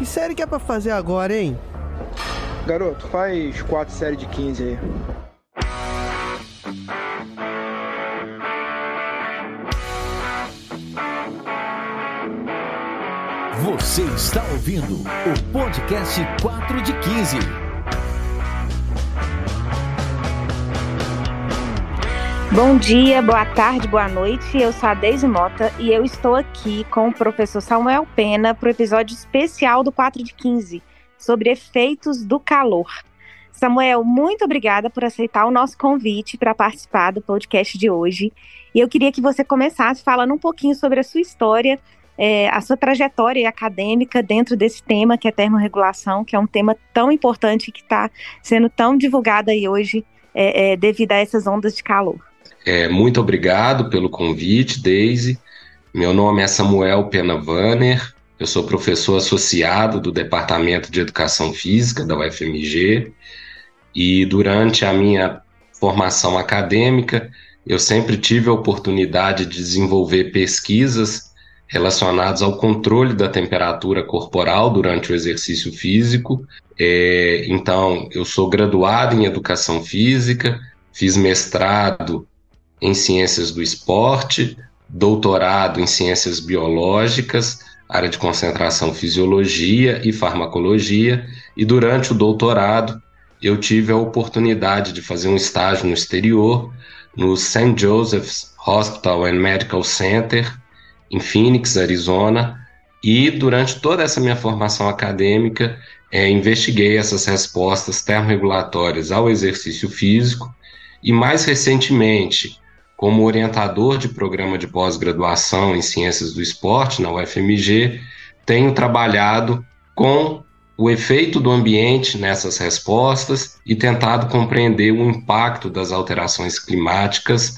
Que série que é pra fazer agora, hein? Garoto, faz quatro séries de 15 aí. Você está ouvindo o podcast 4 de 15. Bom dia, boa tarde, boa noite. Eu sou a Deise Mota e eu estou aqui com o professor Samuel Pena para o episódio especial do 4 de 15 sobre efeitos do calor. Samuel, muito obrigada por aceitar o nosso convite para participar do podcast de hoje. E eu queria que você começasse falando um pouquinho sobre a sua história é, a sua trajetória acadêmica dentro desse tema que é termorregulação, que é um tema tão importante que está sendo tão divulgado aí hoje é, é, devido a essas ondas de calor. É, muito obrigado pelo convite, Daisy. Meu nome é Samuel Pena Vanner, eu sou professor associado do Departamento de Educação Física da UFMG e durante a minha formação acadêmica eu sempre tive a oportunidade de desenvolver pesquisas relacionados ao controle da temperatura corporal durante o exercício físico. É, então, eu sou graduado em educação física, fiz mestrado em ciências do esporte, doutorado em ciências biológicas, área de concentração fisiologia e farmacologia, e durante o doutorado eu tive a oportunidade de fazer um estágio no exterior, no St. Joseph's Hospital and Medical Center, em Phoenix, Arizona, e durante toda essa minha formação acadêmica, é, investiguei essas respostas termorregulatórias ao exercício físico e, mais recentemente, como orientador de programa de pós-graduação em Ciências do Esporte na UFMG, tenho trabalhado com o efeito do ambiente nessas respostas e tentado compreender o impacto das alterações climáticas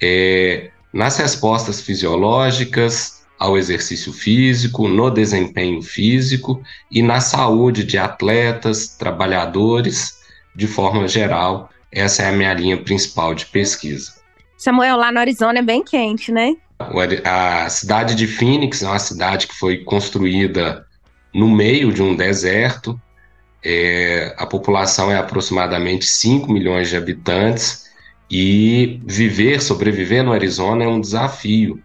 é, nas respostas fisiológicas ao exercício físico, no desempenho físico e na saúde de atletas, trabalhadores, de forma geral. Essa é a minha linha principal de pesquisa. Samuel, lá no Arizona é bem quente, né? A cidade de Phoenix é uma cidade que foi construída no meio de um deserto. É, a população é aproximadamente 5 milhões de habitantes e viver, sobreviver no Arizona é um desafio,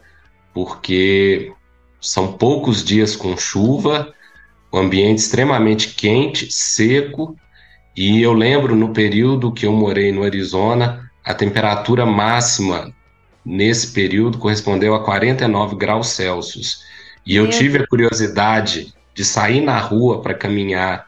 porque são poucos dias com chuva, o ambiente extremamente quente, seco, e eu lembro no período que eu morei no Arizona, a temperatura máxima nesse período correspondeu a 49 graus Celsius. E eu tive a curiosidade de sair na rua para caminhar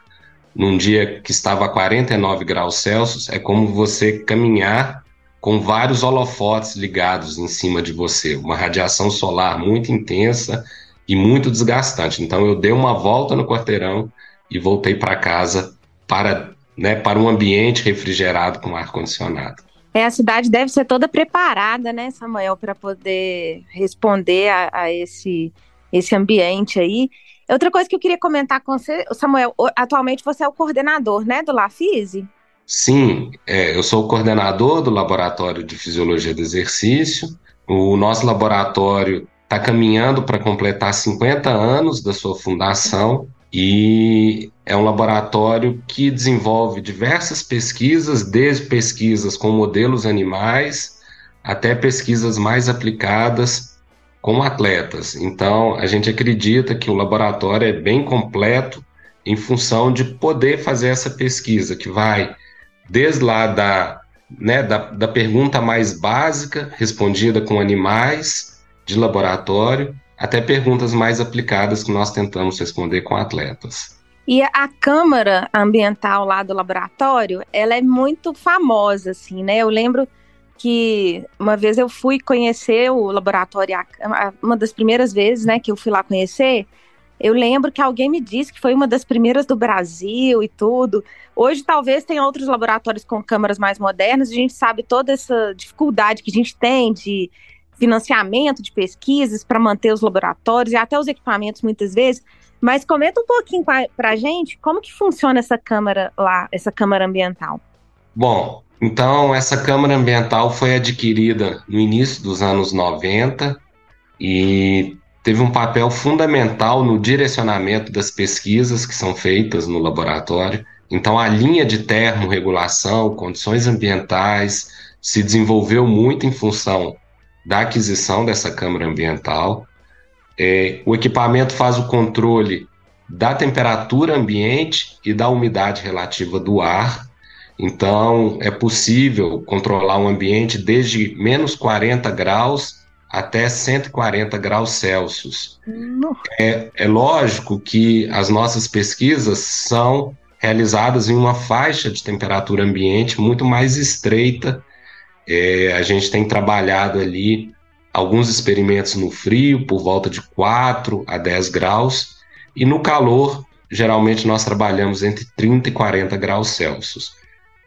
num dia que estava a 49 graus Celsius, é como você caminhar com vários holofotes ligados em cima de você, uma radiação solar muito intensa e muito desgastante. Então eu dei uma volta no quarteirão e voltei para casa para, né, para um ambiente refrigerado com ar condicionado. É, a cidade deve ser toda preparada, né, Samuel, para poder responder a, a, esse, esse ambiente aí. Outra coisa que eu queria comentar com você, Samuel, atualmente você é o coordenador, né, do LaFise? Sim, é, eu sou o coordenador do Laboratório de Fisiologia do Exercício. O nosso laboratório está caminhando para completar 50 anos da sua fundação e é um laboratório que desenvolve diversas pesquisas, desde pesquisas com modelos animais até pesquisas mais aplicadas com atletas. Então, a gente acredita que o laboratório é bem completo em função de poder fazer essa pesquisa que vai desde lá da, né, da, da pergunta mais básica, respondida com animais de laboratório, até perguntas mais aplicadas que nós tentamos responder com atletas. E a câmara ambiental lá do laboratório, ela é muito famosa, assim, né? Eu lembro que uma vez eu fui conhecer o laboratório, uma das primeiras vezes, né, que eu fui lá conhecer, eu lembro que alguém me disse que foi uma das primeiras do Brasil e tudo. Hoje talvez tenha outros laboratórios com câmeras mais modernas, a gente sabe toda essa dificuldade que a gente tem de financiamento de pesquisas para manter os laboratórios e até os equipamentos muitas vezes. Mas comenta um pouquinho para a gente como que funciona essa câmara lá, essa câmara ambiental. Bom, então essa câmara ambiental foi adquirida no início dos anos 90 e teve um papel fundamental no direcionamento das pesquisas que são feitas no laboratório. Então, a linha de termorregulação, condições ambientais, se desenvolveu muito em função da aquisição dessa câmara ambiental. É, o equipamento faz o controle da temperatura ambiente e da umidade relativa do ar. Então, é possível controlar um ambiente desde menos 40 graus até 140 graus Celsius. É, é lógico que as nossas pesquisas são realizadas em uma faixa de temperatura ambiente muito mais estreita. É, a gente tem trabalhado ali alguns experimentos no frio, por volta de 4 a 10 graus, e no calor, geralmente nós trabalhamos entre 30 e 40 graus Celsius.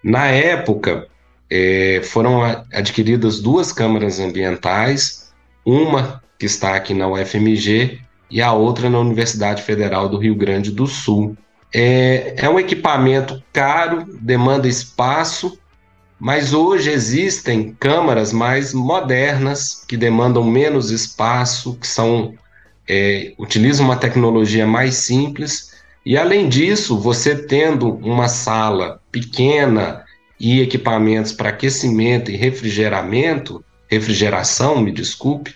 Na época, é, foram adquiridas duas câmaras ambientais uma que está aqui na UFMG e a outra na Universidade Federal do Rio Grande do Sul. É, é um equipamento caro, demanda espaço, mas hoje existem câmaras mais modernas que demandam menos espaço, que são é, utilizam uma tecnologia mais simples. E além disso, você tendo uma sala pequena e equipamentos para aquecimento e refrigeramento, refrigeração, me desculpe,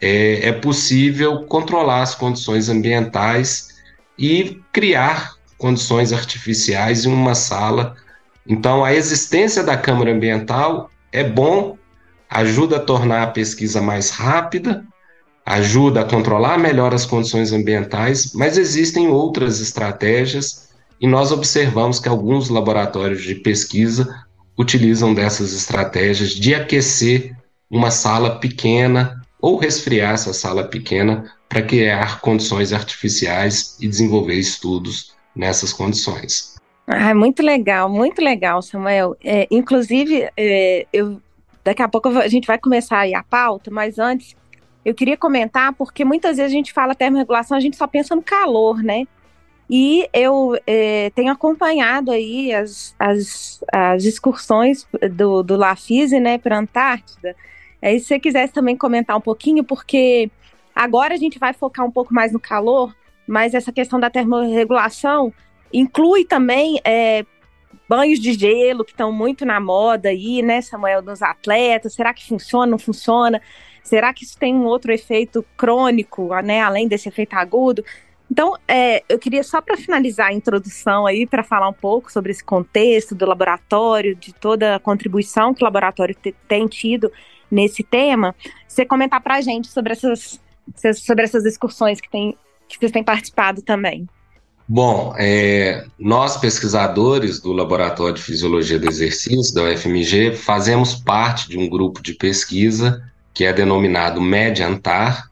é, é possível controlar as condições ambientais e criar condições artificiais em uma sala. Então, a existência da Câmara Ambiental é bom, ajuda a tornar a pesquisa mais rápida, ajuda a controlar melhor as condições ambientais, mas existem outras estratégias e nós observamos que alguns laboratórios de pesquisa utilizam dessas estratégias de aquecer uma sala pequena ou resfriar essa sala pequena para criar condições artificiais e desenvolver estudos nessas condições. Ah, muito legal, muito legal, Samuel. É, inclusive, é, eu, daqui a pouco a gente vai começar aí a pauta, mas antes eu queria comentar, porque muitas vezes a gente fala termorregulação, a gente só pensa no calor, né? E eu é, tenho acompanhado aí as, as, as excursões do, do LaFise, né, para a Antártida, é, se você quisesse também comentar um pouquinho, porque agora a gente vai focar um pouco mais no calor, mas essa questão da termorregulação inclui também é, banhos de gelo, que estão muito na moda aí, né, Samuel, nos atletas. Será que funciona, não funciona? Será que isso tem um outro efeito crônico, né, além desse efeito agudo? Então, é, eu queria só para finalizar a introdução aí, para falar um pouco sobre esse contexto do laboratório, de toda a contribuição que o laboratório tem tido nesse tema, você comentar para a gente sobre essas, sobre essas excursões que, tem, que vocês têm participado também. Bom, é, nós pesquisadores do Laboratório de Fisiologia do Exercício, da UFMG, fazemos parte de um grupo de pesquisa que é denominado MED-ANTAR,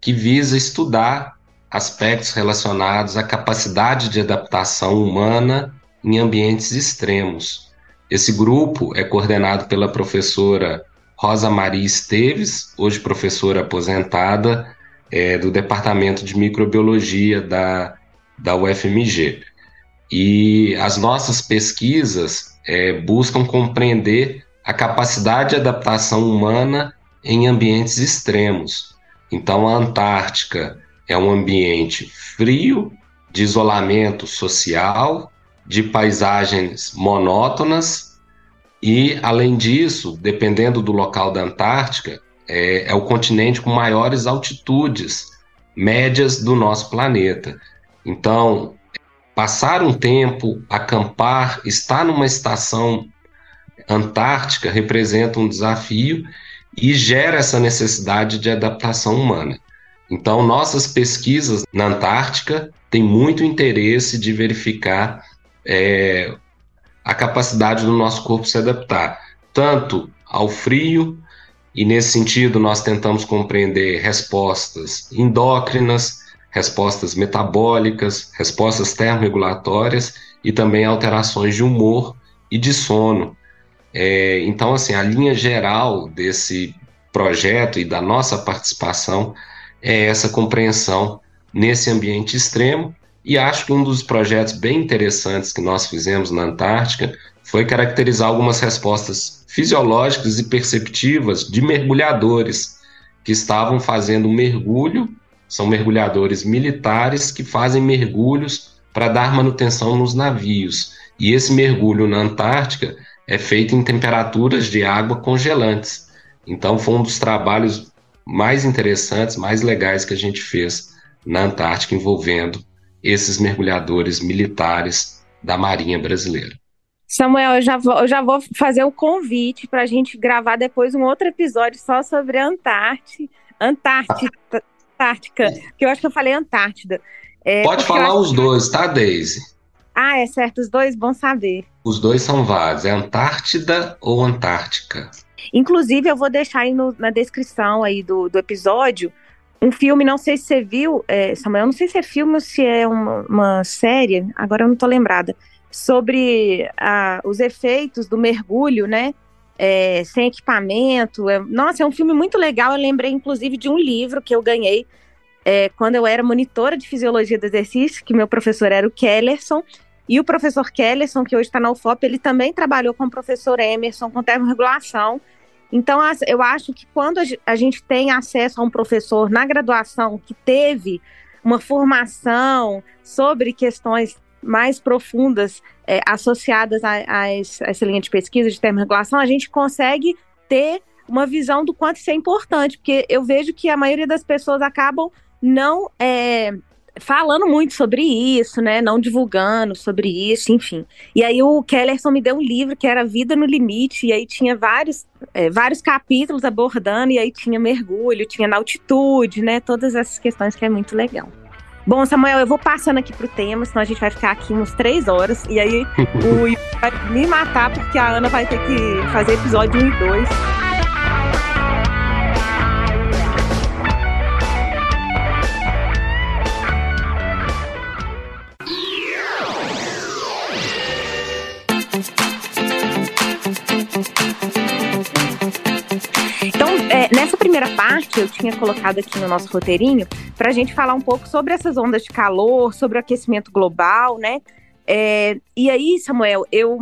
que visa estudar aspectos relacionados à capacidade de adaptação humana em ambientes extremos. Esse grupo é coordenado pela professora Rosa Maria Esteves, hoje professora aposentada é, do Departamento de Microbiologia da, da UFMG. E as nossas pesquisas é, buscam compreender a capacidade de adaptação humana em ambientes extremos. Então, a Antártica é um ambiente frio, de isolamento social, de paisagens monótonas e, além disso, dependendo do local da Antártica, é, é o continente com maiores altitudes médias do nosso planeta. Então, passar um tempo, acampar, estar numa estação antártica representa um desafio e gera essa necessidade de adaptação humana. Então, nossas pesquisas na Antártica têm muito interesse de verificar é, a capacidade do nosso corpo se adaptar, tanto ao frio, e nesse sentido nós tentamos compreender respostas endócrinas, respostas metabólicas, respostas termorregulatórias e também alterações de humor e de sono. É, então, assim, a linha geral desse projeto e da nossa participação é essa compreensão nesse ambiente extremo e acho que um dos projetos bem interessantes que nós fizemos na Antártica foi caracterizar algumas respostas fisiológicas e perceptivas de mergulhadores que estavam fazendo um mergulho são mergulhadores militares que fazem mergulhos para dar manutenção nos navios. E esse mergulho na Antártica é feito em temperaturas de água congelantes. Então, foi um dos trabalhos mais interessantes, mais legais que a gente fez na Antártica envolvendo esses mergulhadores militares da Marinha Brasileira. Samuel, eu já vou, eu já vou fazer o convite para a gente gravar depois um outro episódio só sobre a Antártida. Antártida, Antártica, que eu acho que eu falei Antártida. É, Pode falar os dois, tá, Daisy? Ah, é certo, os dois, bom saber. Os dois são válidos, é Antártida ou Antártica? Inclusive, eu vou deixar aí no, na descrição aí do, do episódio um filme, não sei se você viu, é, Samuel, não sei se é filme ou se é uma, uma série, agora eu não tô lembrada, sobre a, os efeitos do mergulho, né? É, sem equipamento. É, nossa, é um filme muito legal. Eu lembrei, inclusive, de um livro que eu ganhei é, quando eu era monitora de fisiologia do exercício, que meu professor era o Kellerson. E o professor Kellerson, que hoje está na UFOP, ele também trabalhou com o professor Emerson, com termorregulação. Então, eu acho que quando a gente tem acesso a um professor na graduação que teve uma formação sobre questões mais profundas é, associadas a, essa linha de pesquisa de termorregulação, a gente consegue ter uma visão do quanto isso é importante, porque eu vejo que a maioria das pessoas acabam não é, falando muito sobre isso, né? Não divulgando sobre isso, enfim. E aí o Kellerson me deu um livro que era Vida no Limite, e aí tinha vários, é, vários capítulos abordando, e aí tinha mergulho, tinha na altitude, né? Todas essas questões que é muito legal. Bom, Samuel, eu vou passando aqui pro tema, senão a gente vai ficar aqui uns três horas, e aí o vai me matar, porque a Ana vai ter que fazer episódio 1 e 2. Nessa primeira parte, eu tinha colocado aqui no nosso roteirinho para a gente falar um pouco sobre essas ondas de calor, sobre o aquecimento global, né? É, e aí, Samuel, eu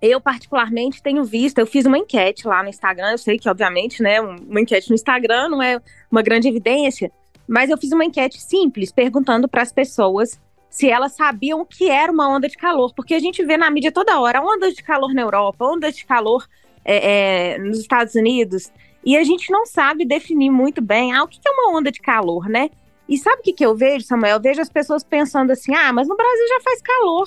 eu particularmente tenho visto, eu fiz uma enquete lá no Instagram, eu sei que obviamente, né, uma enquete no Instagram não é uma grande evidência, mas eu fiz uma enquete simples perguntando para as pessoas se elas sabiam o que era uma onda de calor, porque a gente vê na mídia toda hora ondas de calor na Europa, ondas de calor é, é, nos Estados Unidos. E a gente não sabe definir muito bem ah, o que é uma onda de calor, né? E sabe o que, eu vejo, Samuel? Eu vejo as pessoas pensando assim: ah, mas no Brasil já faz calor.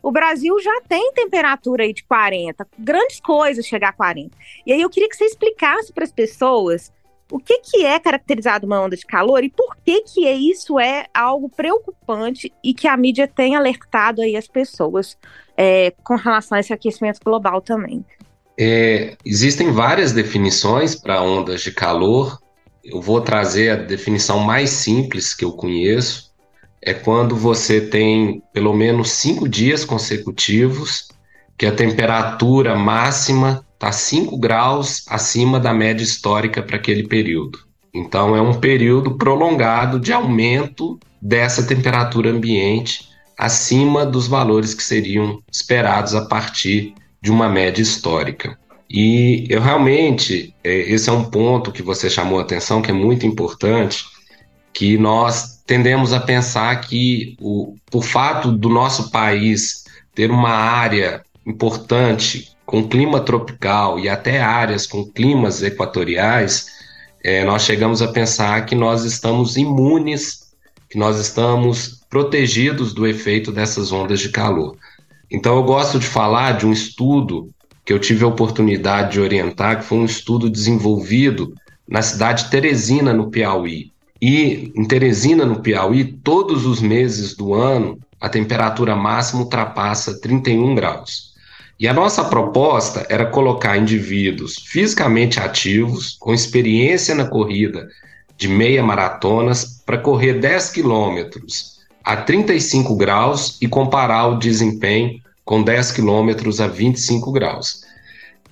O Brasil já tem temperatura aí de 40, grandes coisas chegar a 40. E aí eu queria que você explicasse para as pessoas o que, que é caracterizado uma onda de calor e por que que isso é algo preocupante e que a mídia tem alertado aí as pessoas é, com relação a esse aquecimento global também. É, existem várias definições para ondas de calor. Eu vou trazer a definição mais simples que eu conheço. É quando você tem pelo menos cinco dias consecutivos que a temperatura máxima está 5 graus acima da média histórica para aquele período. Então, é um período prolongado de aumento dessa temperatura ambiente acima dos valores que seriam esperados a partir de uma média histórica. E eu realmente, é, esse é um ponto que você chamou a atenção, que é muito importante, que nós tendemos a pensar que, o, por fato do nosso país ter uma área importante com clima tropical e até áreas com climas equatoriais, é, nós chegamos a pensar que nós estamos imunes, que nós estamos protegidos do efeito dessas ondas de calor. Então, eu gosto de falar de um estudo que eu tive a oportunidade de orientar, que foi um estudo desenvolvido na cidade de Teresina, no Piauí. E em Teresina, no Piauí, todos os meses do ano, a temperatura máxima ultrapassa 31 graus. E a nossa proposta era colocar indivíduos fisicamente ativos, com experiência na corrida de meia maratonas, para correr 10 quilômetros a 35 graus e comparar o desempenho com 10 quilômetros a 25 graus.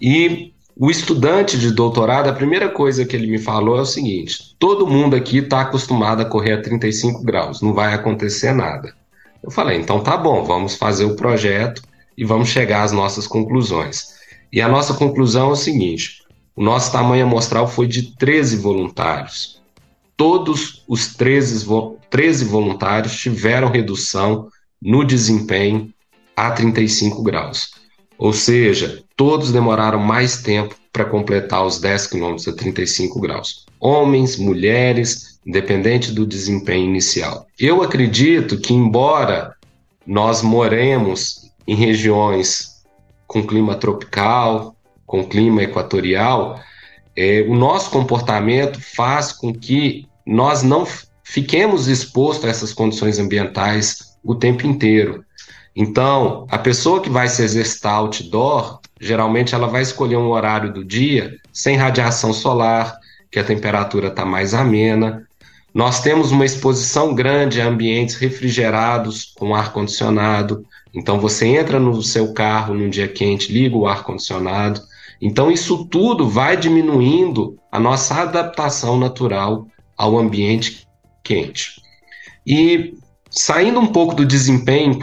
E o estudante de doutorado, a primeira coisa que ele me falou é o seguinte: todo mundo aqui está acostumado a correr a 35 graus, não vai acontecer nada. Eu falei, então tá bom, vamos fazer o projeto e vamos chegar às nossas conclusões. E a nossa conclusão é o seguinte: o nosso tamanho amostral foi de 13 voluntários. Todos os 13, 13 voluntários tiveram redução no desempenho a 35 graus. Ou seja, todos demoraram mais tempo para completar os 10 quilômetros a 35 graus. Homens, mulheres, independente do desempenho inicial. Eu acredito que, embora nós moremos em regiões com clima tropical, com clima equatorial, é, o nosso comportamento faz com que nós não fiquemos expostos a essas condições ambientais o tempo inteiro. Então, a pessoa que vai se exercitar outdoor, geralmente ela vai escolher um horário do dia sem radiação solar, que a temperatura está mais amena. Nós temos uma exposição grande a ambientes refrigerados com ar condicionado. Então você entra no seu carro num dia quente, liga o ar condicionado. Então isso tudo vai diminuindo a nossa adaptação natural ao ambiente quente. E saindo um pouco do desempenho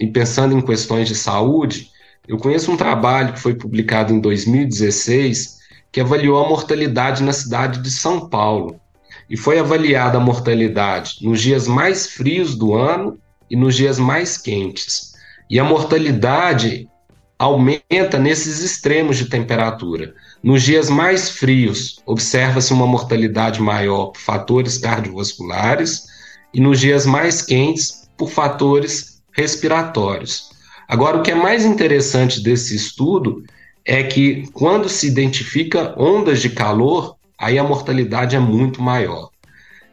e pensando em questões de saúde, eu conheço um trabalho que foi publicado em 2016 que avaliou a mortalidade na cidade de São Paulo. E foi avaliada a mortalidade nos dias mais frios do ano e nos dias mais quentes. E a mortalidade aumenta nesses extremos de temperatura. Nos dias mais frios, observa-se uma mortalidade maior por fatores cardiovasculares e nos dias mais quentes por fatores respiratórios. Agora, o que é mais interessante desse estudo é que quando se identifica ondas de calor, aí a mortalidade é muito maior.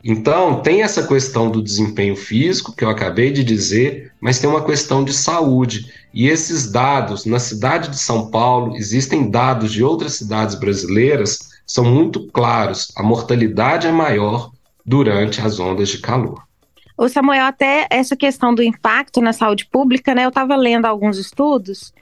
Então, tem essa questão do desempenho físico, que eu acabei de dizer, mas tem uma questão de saúde. E esses dados, na cidade de São Paulo, existem dados de outras cidades brasileiras, são muito claros. A mortalidade é maior durante as ondas de calor. O Samuel, até essa questão do impacto na saúde pública, né? Eu estava lendo alguns estudos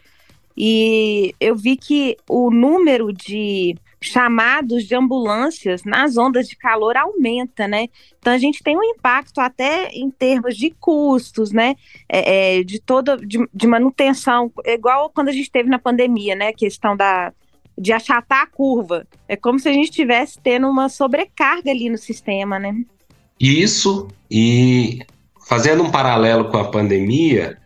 e eu vi que o número de chamados de ambulâncias nas ondas de calor aumenta, né? Então a gente tem um impacto até em termos de custos, né? É, é, de toda de, de, manutenção, igual quando a gente teve na pandemia, né? A questão da de achatar a curva. É como se a gente estivesse tendo uma sobrecarga ali no sistema, né? Isso e fazendo um paralelo com a pandemia,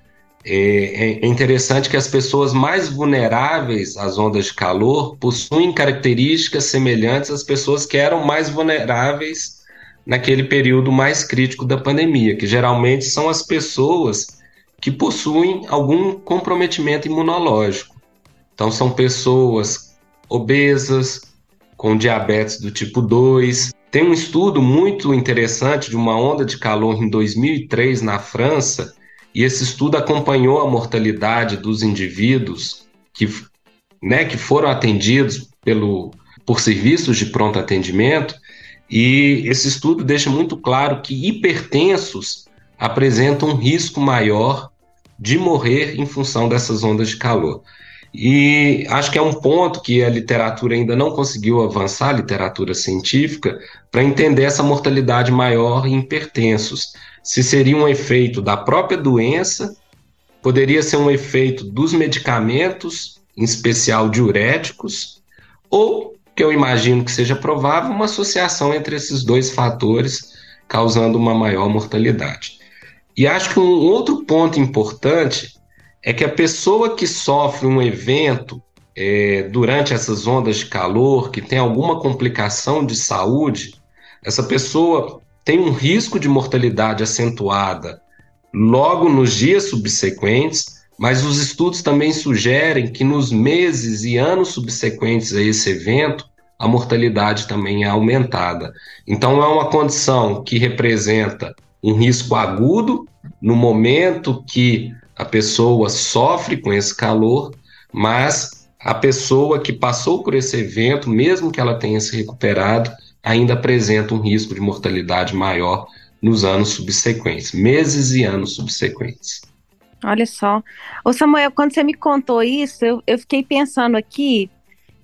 é, é, interessante que as pessoas mais vulneráveis às ondas de calor possuem características semelhantes às pessoas que eram mais vulneráveis naquele período mais crítico da pandemia, que geralmente são as pessoas que possuem algum comprometimento imunológico. Então, são pessoas obesas, com diabetes do tipo 2. Tem um estudo muito interessante de uma onda de calor em 2003 na França e esse estudo acompanhou a mortalidade dos indivíduos que, né, que foram atendidos pelo, por serviços de pronto atendimento, e esse estudo deixa muito claro que hipertensos apresentam um risco maior de morrer em função dessas ondas de calor. E acho que é um ponto que a literatura ainda não conseguiu avançar, a literatura científica, para entender essa mortalidade maior em hipertensos se seria um efeito da própria doença, poderia ser um efeito dos medicamentos, em especial diuréticos, ou, que eu imagino que seja provável, uma associação entre esses dois fatores causando uma maior mortalidade. E acho que um outro ponto importante é que a pessoa que sofre um evento é, durante essas ondas de calor, que tem alguma complicação de saúde, essa pessoa tem um risco de mortalidade acentuada logo nos dias subsequentes, mas os estudos também sugerem que nos meses e anos subsequentes a esse evento, a mortalidade também é aumentada. Então, é uma condição que representa um risco agudo no momento que a pessoa sofre com esse calor, mas a pessoa que passou por esse evento, mesmo que ela tenha se recuperado, ainda apresenta um risco de mortalidade maior nos anos subsequentes, meses e anos subsequentes. Olha só. Ô Samuel, quando você me contou isso, eu, eu fiquei pensando aqui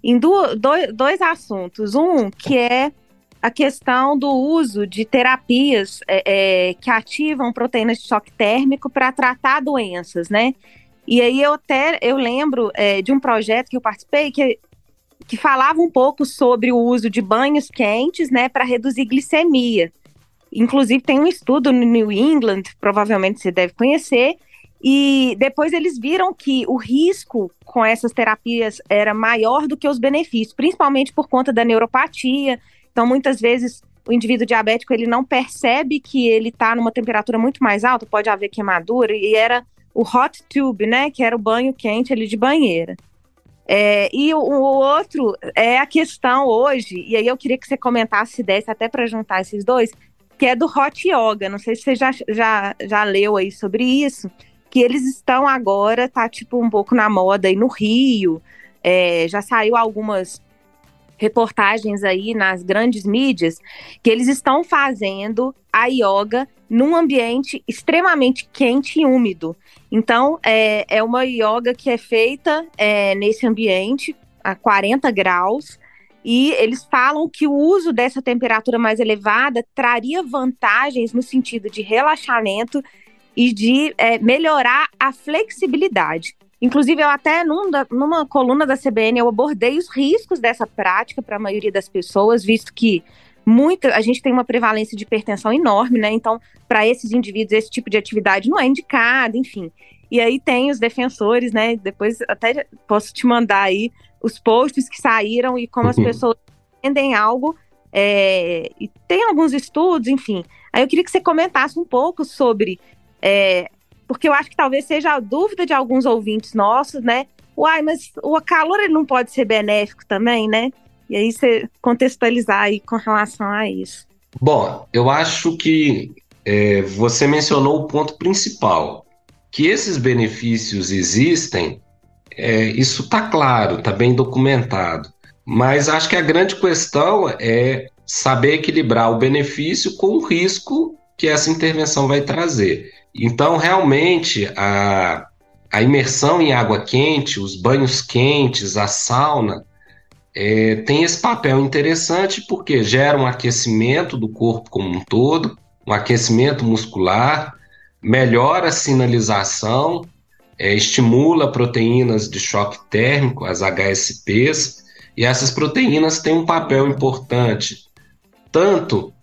em do, dois, dois assuntos. Um, que é a questão do uso de terapias é, é, que ativam proteínas de choque térmico para tratar doenças, né? E aí eu até eu lembro é, de um projeto que eu participei que que falava um pouco sobre o uso de banhos quentes, né, para reduzir glicemia. Inclusive tem um estudo no New England, provavelmente você deve conhecer, e depois eles viram que o risco com essas terapias era maior do que os benefícios, principalmente por conta da neuropatia. Então, muitas vezes o indivíduo diabético ele não percebe que ele está numa temperatura muito mais alta, pode haver queimadura, e era o hot tube, né, que era o banho quente ali de banheira. É, e o, o, outro é a questão hoje, e aí eu queria que você comentasse desse até para juntar esses dois, que é do hot yoga. Não sei se você já, já, já leu aí sobre isso que eles estão agora, tá tipo um pouco na moda aí no Rio, é, já saiu algumas reportagens aí nas grandes mídias que eles estão fazendo a yoga num ambiente extremamente quente e úmido. Então, é, é uma yoga que é feita é, nesse ambiente a 40 graus. E eles falam que o uso dessa temperatura mais elevada traria vantagens no sentido de relaxamento e de é, melhorar a flexibilidade. Inclusive, eu até num da, numa coluna da CBN eu abordei os riscos dessa prática para a maioria das pessoas, visto que muita a gente tem uma prevalência de hipertensão enorme, né? Então, para esses indivíduos, esse tipo de atividade não é indicado, enfim. E aí tem os defensores, né? Depois até posso te mandar aí os posts que saíram e como as uhum. pessoas entendem algo. É, e tem alguns estudos, enfim. Aí eu queria que você comentasse um pouco sobre é, porque eu acho que talvez seja a dúvida de alguns ouvintes nossos, né? Uai, mas o calor ele não pode ser benéfico também, né? E aí você contextualizar aí com relação a isso. Bom, eu acho que é, você mencionou o ponto principal, que esses benefícios existem, é, isso está claro, está bem documentado. Mas acho que a grande questão é saber equilibrar o benefício com o risco que essa intervenção vai trazer. Então, realmente, a, a imersão em água quente, os banhos quentes, a sauna, é, tem esse papel interessante porque gera um aquecimento do corpo como um todo, um aquecimento muscular, melhora a sinalização, é, estimula proteínas de choque térmico, as HSPs, e essas proteínas têm um papel importante tanto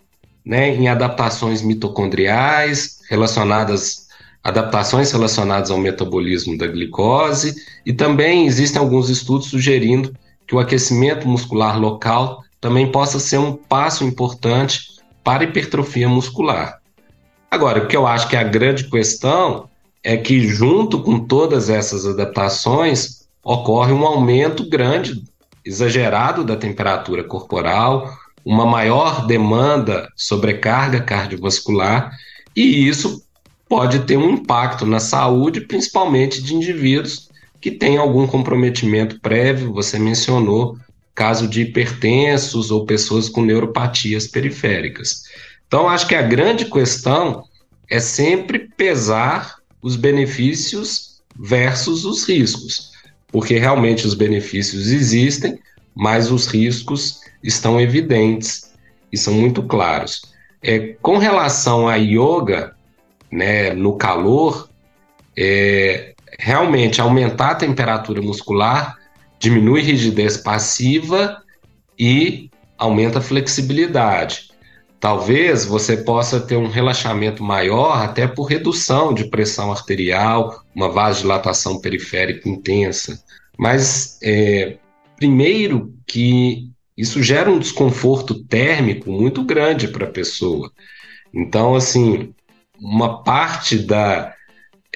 né, em adaptações mitocondriais relacionadas adaptações relacionadas ao metabolismo da glicose e também existem alguns estudos sugerindo que o aquecimento muscular local também possa ser um passo importante para a hipertrofia muscular. Agora, o que eu acho que é a grande questão é que junto com todas essas adaptações ocorre um aumento grande, exagerado da temperatura corporal, uma maior demanda, sobrecarga cardiovascular, e isso pode ter um impacto na saúde, principalmente de indivíduos que têm algum comprometimento prévio, você mencionou caso de hipertensos ou pessoas com neuropatias periféricas. Então, acho que a grande questão é sempre pesar os benefícios versus os riscos, porque realmente os benefícios existem, mas os riscos estão evidentes e são muito claros. É, com relação à yoga, né, no calor, é, realmente aumentar a temperatura muscular diminui rigidez passiva e aumenta a flexibilidade. Talvez você possa ter um relaxamento maior até por redução de pressão arterial, uma vasodilatação periférica intensa. Mas é, primeiro que isso gera um desconforto térmico muito grande para a pessoa. Então, assim, uma parte da,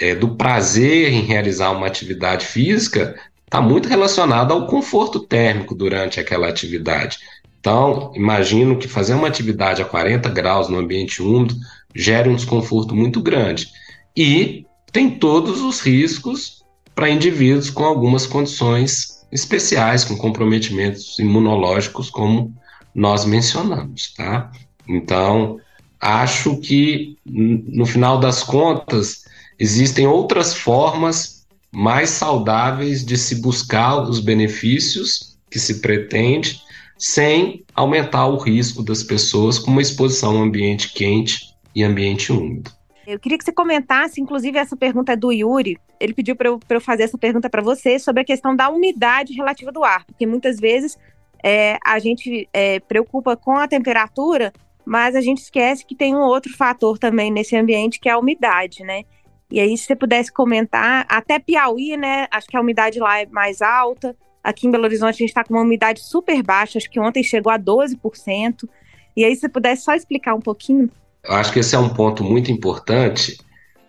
é, do prazer em realizar uma atividade física está muito relacionada ao conforto térmico durante aquela atividade. Então, imagino que fazer uma atividade a 40 graus no ambiente úmido gere um desconforto muito grande. E tem todos os riscos para indivíduos com algumas condições especiais, com comprometimentos imunológicos, como nós mencionamos, tá? Então, acho que, no final das contas, existem outras formas mais saudáveis de se buscar os benefícios que se pretende, sem aumentar o risco das pessoas com uma exposição a ambiente quente e ambiente úmido. Eu queria que você comentasse, inclusive essa pergunta é do Yuri. Ele pediu para eu, eu, fazer essa pergunta para você sobre a questão da umidade relativa do ar, porque muitas vezes é, a gente é, preocupa com a temperatura, mas a gente esquece que tem um outro fator também nesse ambiente que é a umidade, né? E aí, se você pudesse comentar, até Piauí, né? Acho que a umidade lá é mais alta. Aqui em Belo Horizonte a gente está com uma umidade super baixa, acho que ontem chegou a 12%. E aí, se você pudesse só explicar um pouquinho. Eu acho que esse é um ponto muito importante,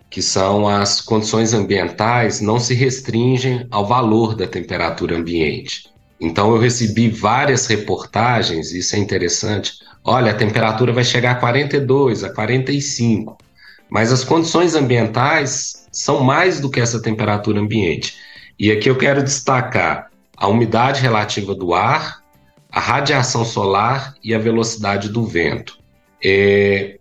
que são as condições ambientais não se restringem ao valor da temperatura ambiente. Então eu recebi várias reportagens, isso é interessante. Olha, a temperatura vai chegar a 42, a 45. Mas as condições ambientais são mais do que essa temperatura ambiente. E aqui eu quero destacar a umidade relativa do ar, a radiação solar e a velocidade do vento. É,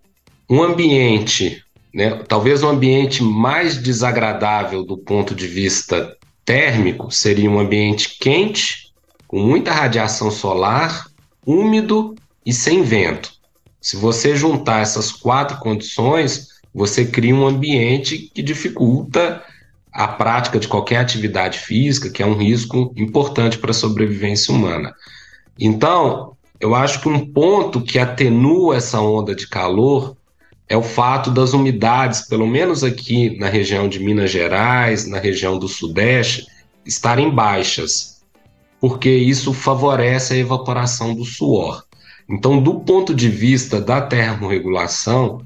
um ambiente, né, talvez o um ambiente mais desagradável do ponto de vista térmico seria um ambiente quente, com muita radiação solar, úmido e sem vento. Se você juntar essas quatro condições, você cria um ambiente que dificulta a prática de qualquer atividade física, que é um risco importante para a sobrevivência humana. Então, eu acho que um ponto que atenua essa onda de calor é o fato das umidades, pelo menos aqui na região de Minas Gerais, na região do Sudeste, estarem baixas, porque isso favorece a evaporação do suor. Então, do ponto de vista da termorregulação,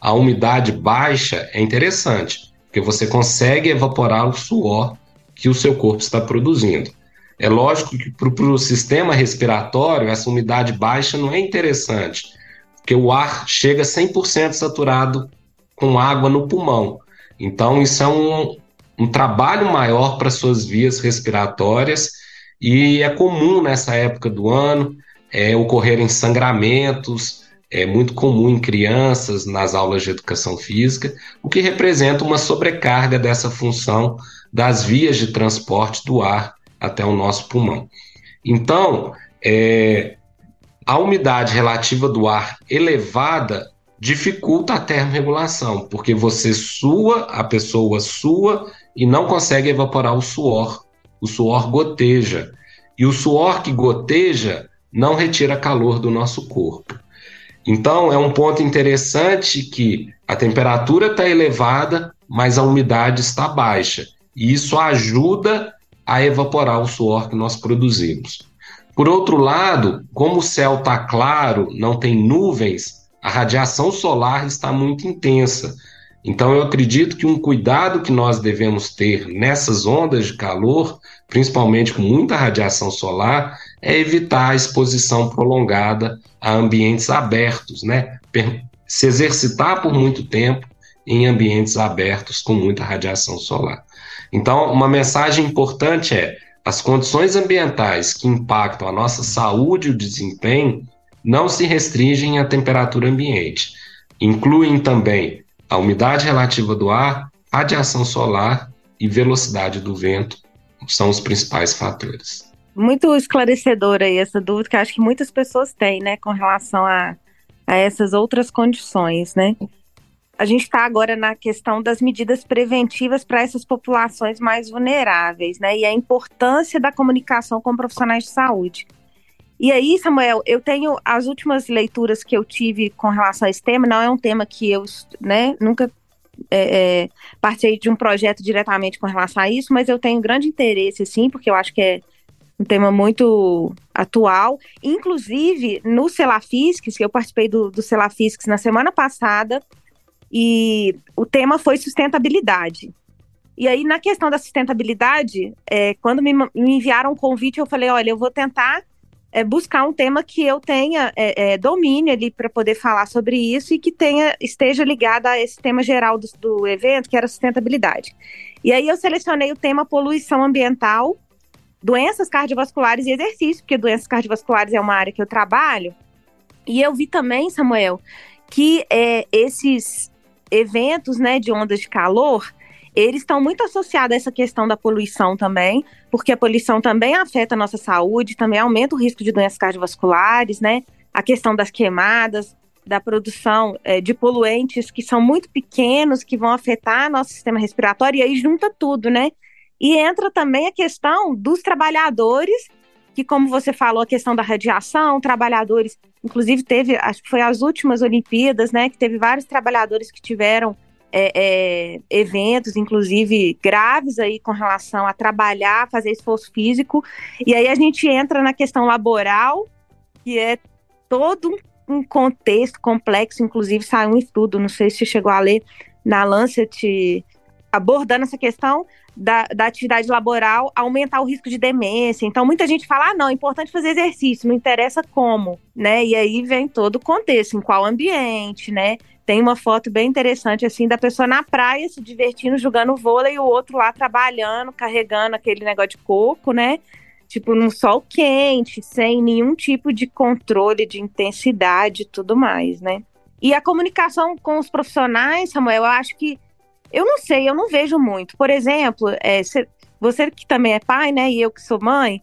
a umidade baixa é interessante, porque você consegue evaporar o suor que o seu corpo está produzindo. É lógico que para o sistema respiratório, essa umidade baixa não é interessante, porque o ar chega 100% saturado com água no pulmão. Então, isso é um, um trabalho maior para suas vias respiratórias e é comum nessa época do ano é, ocorrerem sangramentos, é muito comum em crianças nas aulas de educação física, o que representa uma sobrecarga dessa função das vias de transporte do ar até o nosso pulmão. Então, é, a umidade relativa do ar elevada dificulta a termorregulação, porque você sua, a pessoa sua e não consegue evaporar o suor. O suor goteja. E o suor que goteja não retira calor do nosso corpo. Então, é um ponto interessante que a temperatura está elevada, mas a umidade está baixa. E isso ajuda a evaporar o suor que nós produzimos. Por outro lado, como o céu está claro, não tem nuvens, a radiação solar está muito intensa. Então, eu acredito que um cuidado que nós devemos ter nessas ondas de calor, principalmente com muita radiação solar, é evitar a exposição prolongada a ambientes abertos, né? Se exercitar por muito tempo em ambientes abertos com muita radiação solar. Então, uma mensagem importante é: as condições ambientais que impactam a nossa saúde e o desempenho não se restringem à temperatura ambiente. Incluem também a umidade relativa do ar, radiação solar e velocidade do vento, são os principais fatores muito esclarecedora aí essa dúvida que acho que muitas pessoas têm, né, com relação a, a essas outras condições, né? A gente está agora na questão das medidas preventivas para essas populações mais vulneráveis, né? E a importância da comunicação com profissionais de saúde. E aí, Samuel, eu tenho as últimas leituras que eu tive com relação a esse tema, não é um tema que eu né, nunca é, é, participei de um projeto diretamente com relação a isso, mas eu tenho grande interesse, sim, porque eu acho que é um tema muito atual. Inclusive, no Celafisques, que eu participei do, do Celafisques na semana passada, e o tema foi sustentabilidade. E aí, na questão da sustentabilidade, é, quando me, me, enviaram um convite, eu falei: olha, eu vou tentar é, buscar um tema que eu tenha é, é domínio ali para poder falar sobre isso e que tenha esteja ligado a esse tema geral do, do evento, que era sustentabilidade. E aí, eu selecionei o tema poluição ambiental doenças cardiovasculares e exercício, porque doenças cardiovasculares é uma área que eu trabalho. E eu vi também, Samuel, que é, esses eventos né, de ondas de calor, eles estão muito associados a essa questão da poluição também, porque a poluição também afeta a nossa saúde, também aumenta o risco de doenças cardiovasculares, né? A questão das queimadas, da produção é, de poluentes que são muito pequenos, que vão afetar nosso sistema respiratório, e aí junta tudo, né? E entra também a questão dos trabalhadores, que, como você falou, a questão da radiação, trabalhadores, inclusive teve, acho que foi as últimas Olimpíadas, né? Que teve vários trabalhadores que tiveram é, é, eventos, inclusive graves aí com relação a trabalhar, fazer esforço físico, e aí a gente entra na questão laboral, que é todo um contexto complexo, inclusive saiu um estudo, não sei se chegou a ler, na Lancet, abordando essa questão da, da, atividade laboral aumentar o risco de demência. Então, muita gente fala: ah, não, é importante fazer exercício, não interessa como, né? E aí vem todo o contexto, em qual ambiente, né? Tem uma foto bem interessante, assim, da pessoa na praia se divertindo, jogando vôlei, e o outro lá trabalhando, carregando aquele negócio de coco, né? Tipo, num sol quente, sem nenhum tipo de controle de intensidade e tudo mais, né? E a comunicação com os profissionais, Samuel, eu acho que. Eu não sei, eu não vejo muito. Por exemplo, é, você que também é pai, né? E eu que sou mãe,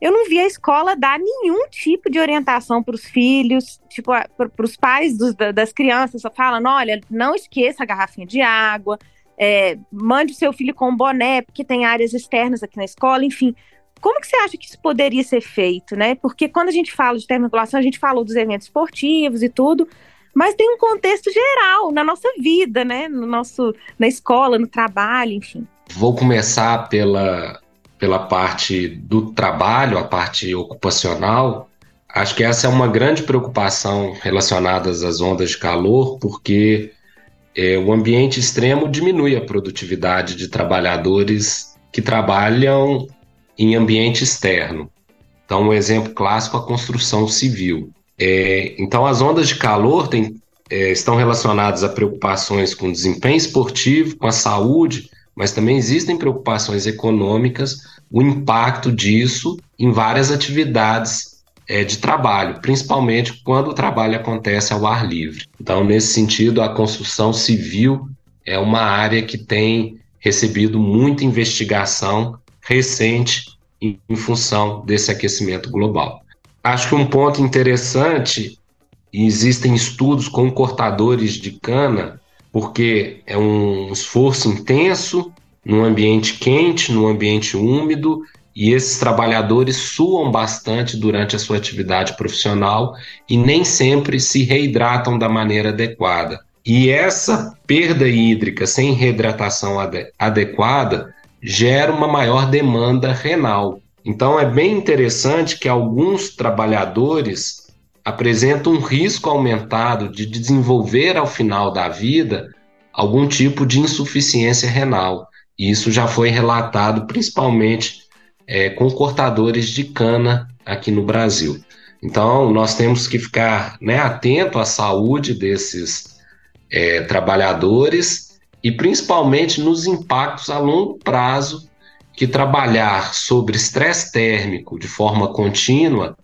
eu não vi a escola dar nenhum tipo de orientação para os filhos, tipo, para os pais dos, das crianças, só falando, olha, não esqueça a garrafinha de água, é, mande o seu filho com um boné, porque tem áreas externas aqui na escola, enfim. Como que você acha que isso poderia ser feito, né? Porque quando a gente fala de termorregulação, a gente falou dos eventos esportivos e tudo, mas tem um contexto geral na nossa vida, né? No nosso, na escola, no trabalho, enfim. Vou começar pela pela parte do trabalho, a parte ocupacional, acho que essa é uma grande preocupação relacionada às ondas de calor, porque é, o ambiente extremo diminui a produtividade de trabalhadores que trabalham em ambiente externo. Então, um exemplo clássico a construção civil. É, então, as ondas de calor tem, é, estão relacionadas a preocupações com desempenho esportivo, com a saúde, mas também existem preocupações econômicas, o impacto disso em várias atividades é, de trabalho, principalmente quando o trabalho acontece ao ar livre. Então, nesse sentido, a construção civil é uma área que tem recebido muita investigação recente em, em função desse aquecimento global. Acho que um ponto interessante, existem estudos com cortadores de cana porque é um esforço intenso num ambiente quente, num ambiente úmido, e esses trabalhadores suam bastante durante a sua atividade profissional e nem sempre se reidratam da maneira adequada. E essa perda hídrica sem reidratação ade adequada gera uma maior demanda renal. Então é bem interessante que alguns trabalhadores apresenta um risco aumentado de desenvolver ao final da vida algum tipo de insuficiência renal. E isso já foi relatado principalmente é, com cortadores de cana aqui no Brasil. Então, nós temos que ficar né, atento à saúde desses é, trabalhadores e principalmente nos impactos a longo prazo que trabalhar sobre estresse térmico de forma contínua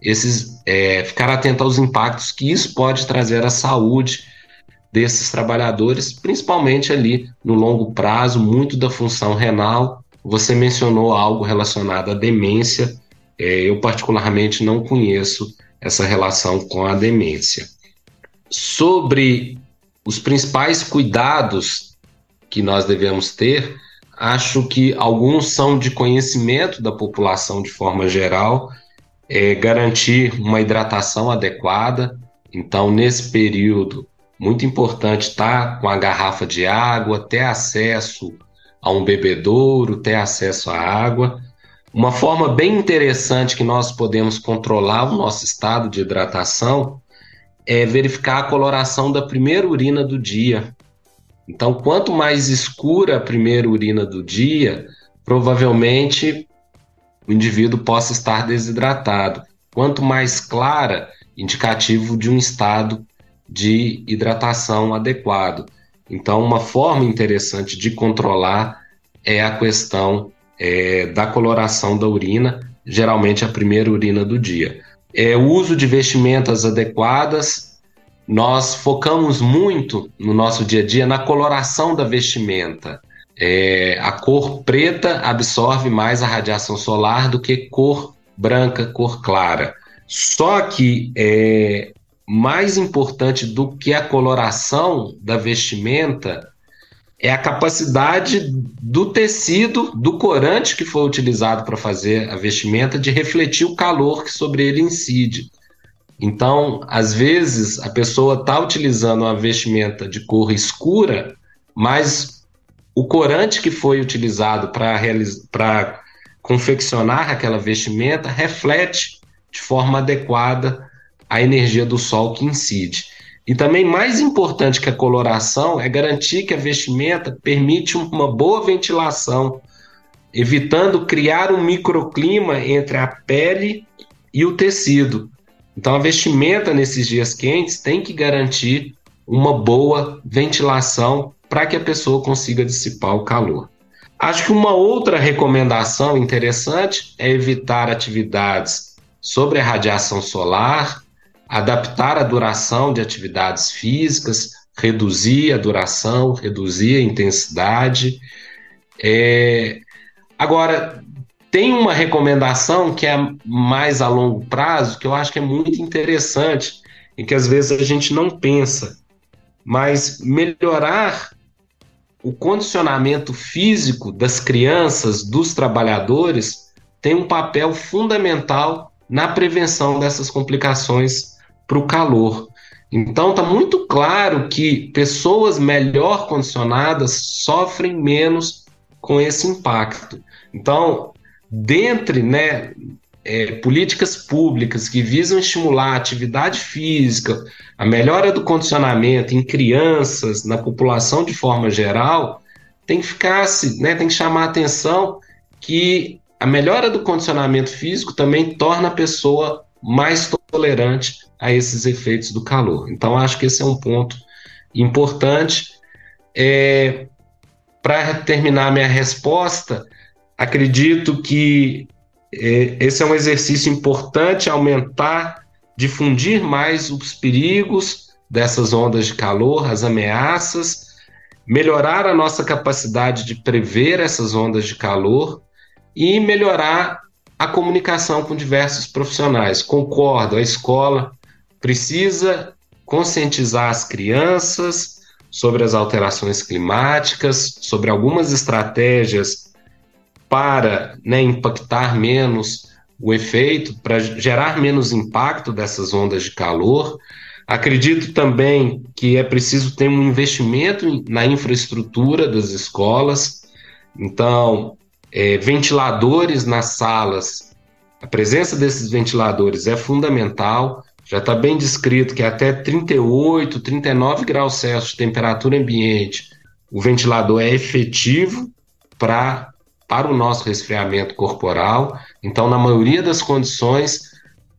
esses, é, ficar atento aos impactos que isso pode trazer à saúde desses trabalhadores, principalmente ali no longo prazo, muito da função renal. Você mencionou algo relacionado à demência. É, eu, particularmente, não conheço essa relação com a demência. Sobre os principais cuidados que nós devemos ter, acho que alguns são de conhecimento da população de forma geral, é, garantir uma hidratação adequada. Então, nesse período, muito importante estar com a garrafa de água, ter acesso a um bebedouro, ter acesso à água. Uma forma bem interessante que nós podemos controlar o nosso estado de hidratação é verificar a coloração da primeira urina do dia. Então, quanto mais escura a primeira urina do dia, provavelmente o indivíduo possa estar desidratado. Quanto mais clara, indicativo de um estado de hidratação adequado. Então, uma forma interessante de controlar é a questão é, da coloração da urina, geralmente a primeira urina do dia. É, o uso de vestimentas adequadas, nós focamos muito no nosso dia a dia na coloração da vestimenta. É, a cor preta absorve mais a radiação solar do que cor branca, cor clara. Só que é, mais importante do que a coloração da vestimenta é a capacidade do tecido, do corante que foi utilizado para fazer a vestimenta, de refletir o calor que sobre ele incide. Então, às vezes, a pessoa está utilizando uma vestimenta de cor escura, mas o corante que foi utilizado para confeccionar aquela vestimenta reflete de forma adequada a energia do sol que incide. E também mais importante que a coloração é garantir que a vestimenta permite uma boa ventilação, evitando criar um microclima entre a pele e o tecido. Então a vestimenta nesses dias quentes tem que garantir uma boa ventilação para que a pessoa consiga dissipar o calor. Acho que uma outra recomendação interessante é evitar atividades sobre a radiação solar, adaptar a duração de atividades físicas, reduzir a duração, reduzir a intensidade. É... Agora, tem uma recomendação que é mais a longo prazo, que eu acho que é muito interessante e que às vezes a gente não pensa, mas melhorar o condicionamento físico das crianças, dos trabalhadores, tem um papel fundamental na prevenção dessas complicações para o calor. Então está muito claro que pessoas melhor condicionadas sofrem menos com esse impacto. Então, dentre né, é, políticas públicas que visam estimular a atividade física, a melhora do condicionamento em crianças, na população de forma geral, tem que ficar, né, tem que chamar a atenção que a melhora do condicionamento físico também torna a pessoa mais tolerante a esses efeitos do calor. Então, acho que esse é um ponto importante. É, Para terminar minha resposta, acredito que é, esse é um exercício importante aumentar, difundir mais os perigos dessas ondas de calor, as ameaças, melhorar a nossa capacidade de prever essas ondas de calor e melhorar a comunicação com diversos profissionais. Concordo, a escola precisa conscientizar as crianças sobre as alterações climáticas, sobre algumas estratégias para né, impactar menos o efeito, para gerar menos impacto dessas ondas de calor. Acredito também que é preciso ter um investimento na infraestrutura das escolas, então, é, ventiladores nas salas, a presença desses ventiladores é fundamental. Já está bem descrito que até 38, 39 graus Celsius de temperatura ambiente, o ventilador é efetivo pra, para o nosso resfriamento corporal. Então, na maioria das condições,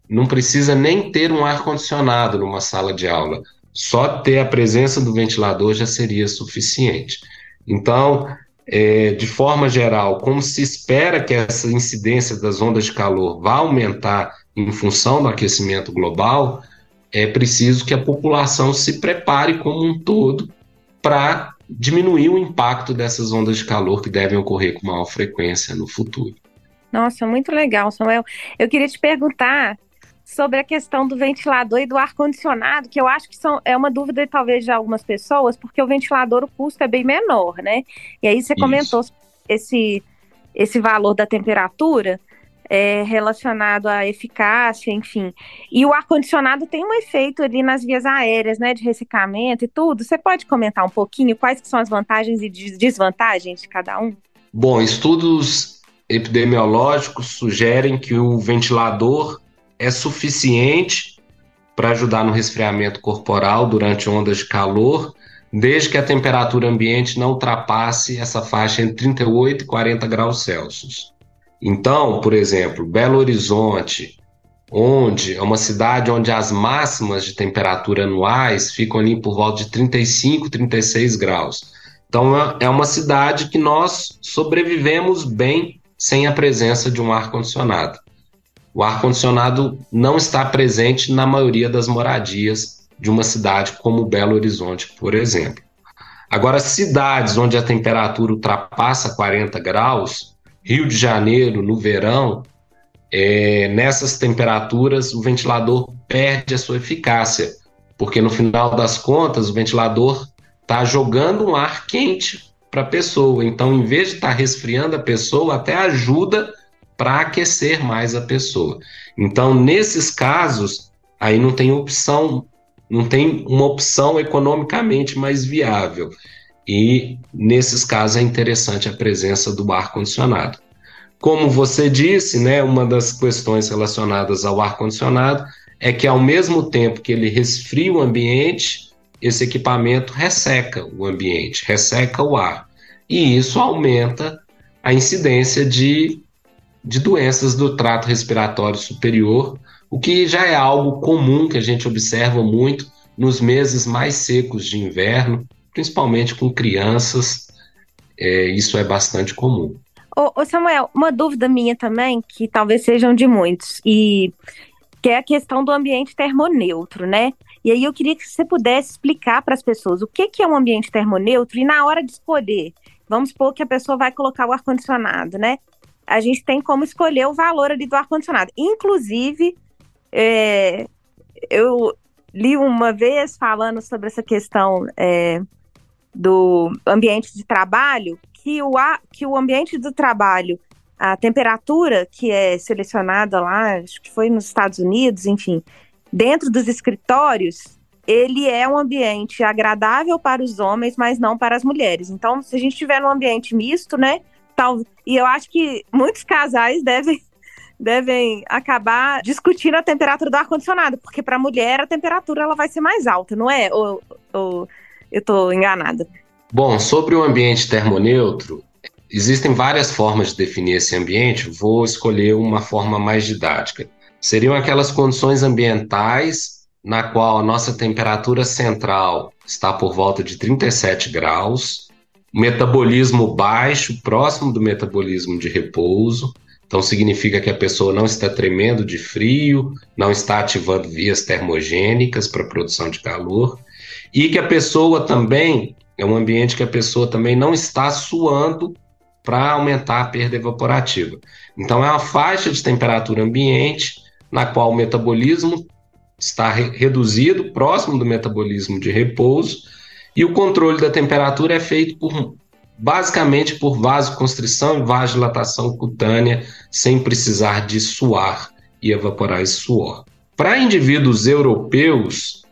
não precisa nem ter um ar-condicionado numa sala de aula. Só ter a presença do ventilador já seria suficiente. Então, é, de forma geral, como se espera que essa incidência das ondas de calor vá aumentar em função do aquecimento global, é preciso que a população se prepare como um todo para diminuir o impacto dessas ondas de calor que devem ocorrer com maior frequência no futuro. Nossa, muito legal, Samuel. Eu queria te perguntar sobre a questão do ventilador e do ar-condicionado, que eu acho que são, é uma dúvida talvez de algumas pessoas, porque o ventilador, o custo é bem menor, né? E aí você Isso. comentou esse, esse valor da temperatura, é, relacionado à eficácia, enfim. E o ar-condicionado tem um efeito ali nas vias aéreas, né, de ressecamento e tudo. Você pode comentar um pouquinho quais são as vantagens e desvantagens de cada um? Bom, estudos epidemiológicos sugerem que o ventilador é suficiente para ajudar no resfriamento corporal durante ondas de calor, desde que a temperatura ambiente não ultrapasse essa faixa entre 38 e 40 graus Celsius. Então, por exemplo, Belo Horizonte, onde é uma cidade onde as máximas de temperatura anuais ficam ali por volta de 35, 36 graus. Então, é, é uma cidade que nós sobrevivemos bem sem a presença de um ar-condicionado. O ar-condicionado não está presente na maioria das moradias de uma cidade como Belo Horizonte, por exemplo. Agora, cidades onde a temperatura ultrapassa 40 graus, Rio de Janeiro, no verão, é, nessas temperaturas o ventilador perde a sua eficácia, porque no final das contas o ventilador está jogando um ar quente para a pessoa. Então, em vez de estar tá resfriando a pessoa, até ajuda para aquecer mais a pessoa. Então, nesses casos, aí não tem opção, não tem uma opção economicamente mais viável. E nesses casos é interessante a presença do ar condicionado. Como você disse, né, uma das questões relacionadas ao ar condicionado é que ao mesmo tempo que ele resfria o ambiente, esse equipamento resseca o ambiente, resseca o ar. E isso aumenta a incidência de, de doenças do trato respiratório superior, o que já é algo comum que a gente observa muito nos meses mais secos de inverno, principalmente com crianças. É, isso é bastante comum. Ô, ô, Samuel, uma dúvida minha também, que talvez sejam de muitos, e que é a questão do ambiente termoneutro, né? E aí eu queria que você pudesse explicar para as pessoas o que, que é um ambiente termoneutro e na hora de escolher, vamos supor que a pessoa vai colocar o ar-condicionado, né? A gente tem como escolher o valor ali do ar-condicionado. Inclusive, é, eu li uma vez falando sobre essa questão é, do ambiente de trabalho, que o, que o ambiente do trabalho, a temperatura que é selecionada lá, acho que foi nos Estados Unidos, enfim, dentro dos escritórios, ele é um ambiente agradável para os homens, mas não para as mulheres. Então, se a gente tiver num ambiente misto, né, tal, e eu acho que muitos casais devem devem acabar discutindo a temperatura do ar condicionado, porque para a mulher a temperatura ela vai ser mais alta, não é? Ou, ou eu estou enganada? Bom, sobre o ambiente termoneutro, existem várias formas de definir esse ambiente. Vou escolher uma forma mais didática. Seriam aquelas condições ambientais na qual a nossa temperatura central está por volta de 37 graus, metabolismo baixo, próximo do metabolismo de repouso. Então significa que a pessoa não está tremendo de frio, não está ativando vias termogênicas para produção de calor e que a pessoa também é um ambiente que a pessoa também não está suando para aumentar a perda evaporativa. Então, é uma faixa de temperatura ambiente na qual o metabolismo está re reduzido, próximo do metabolismo de repouso, e o controle da temperatura é feito por, basicamente por vasoconstrição e vasodilatação cutânea, sem precisar de suar e evaporar esse suor. Para indivíduos europeus,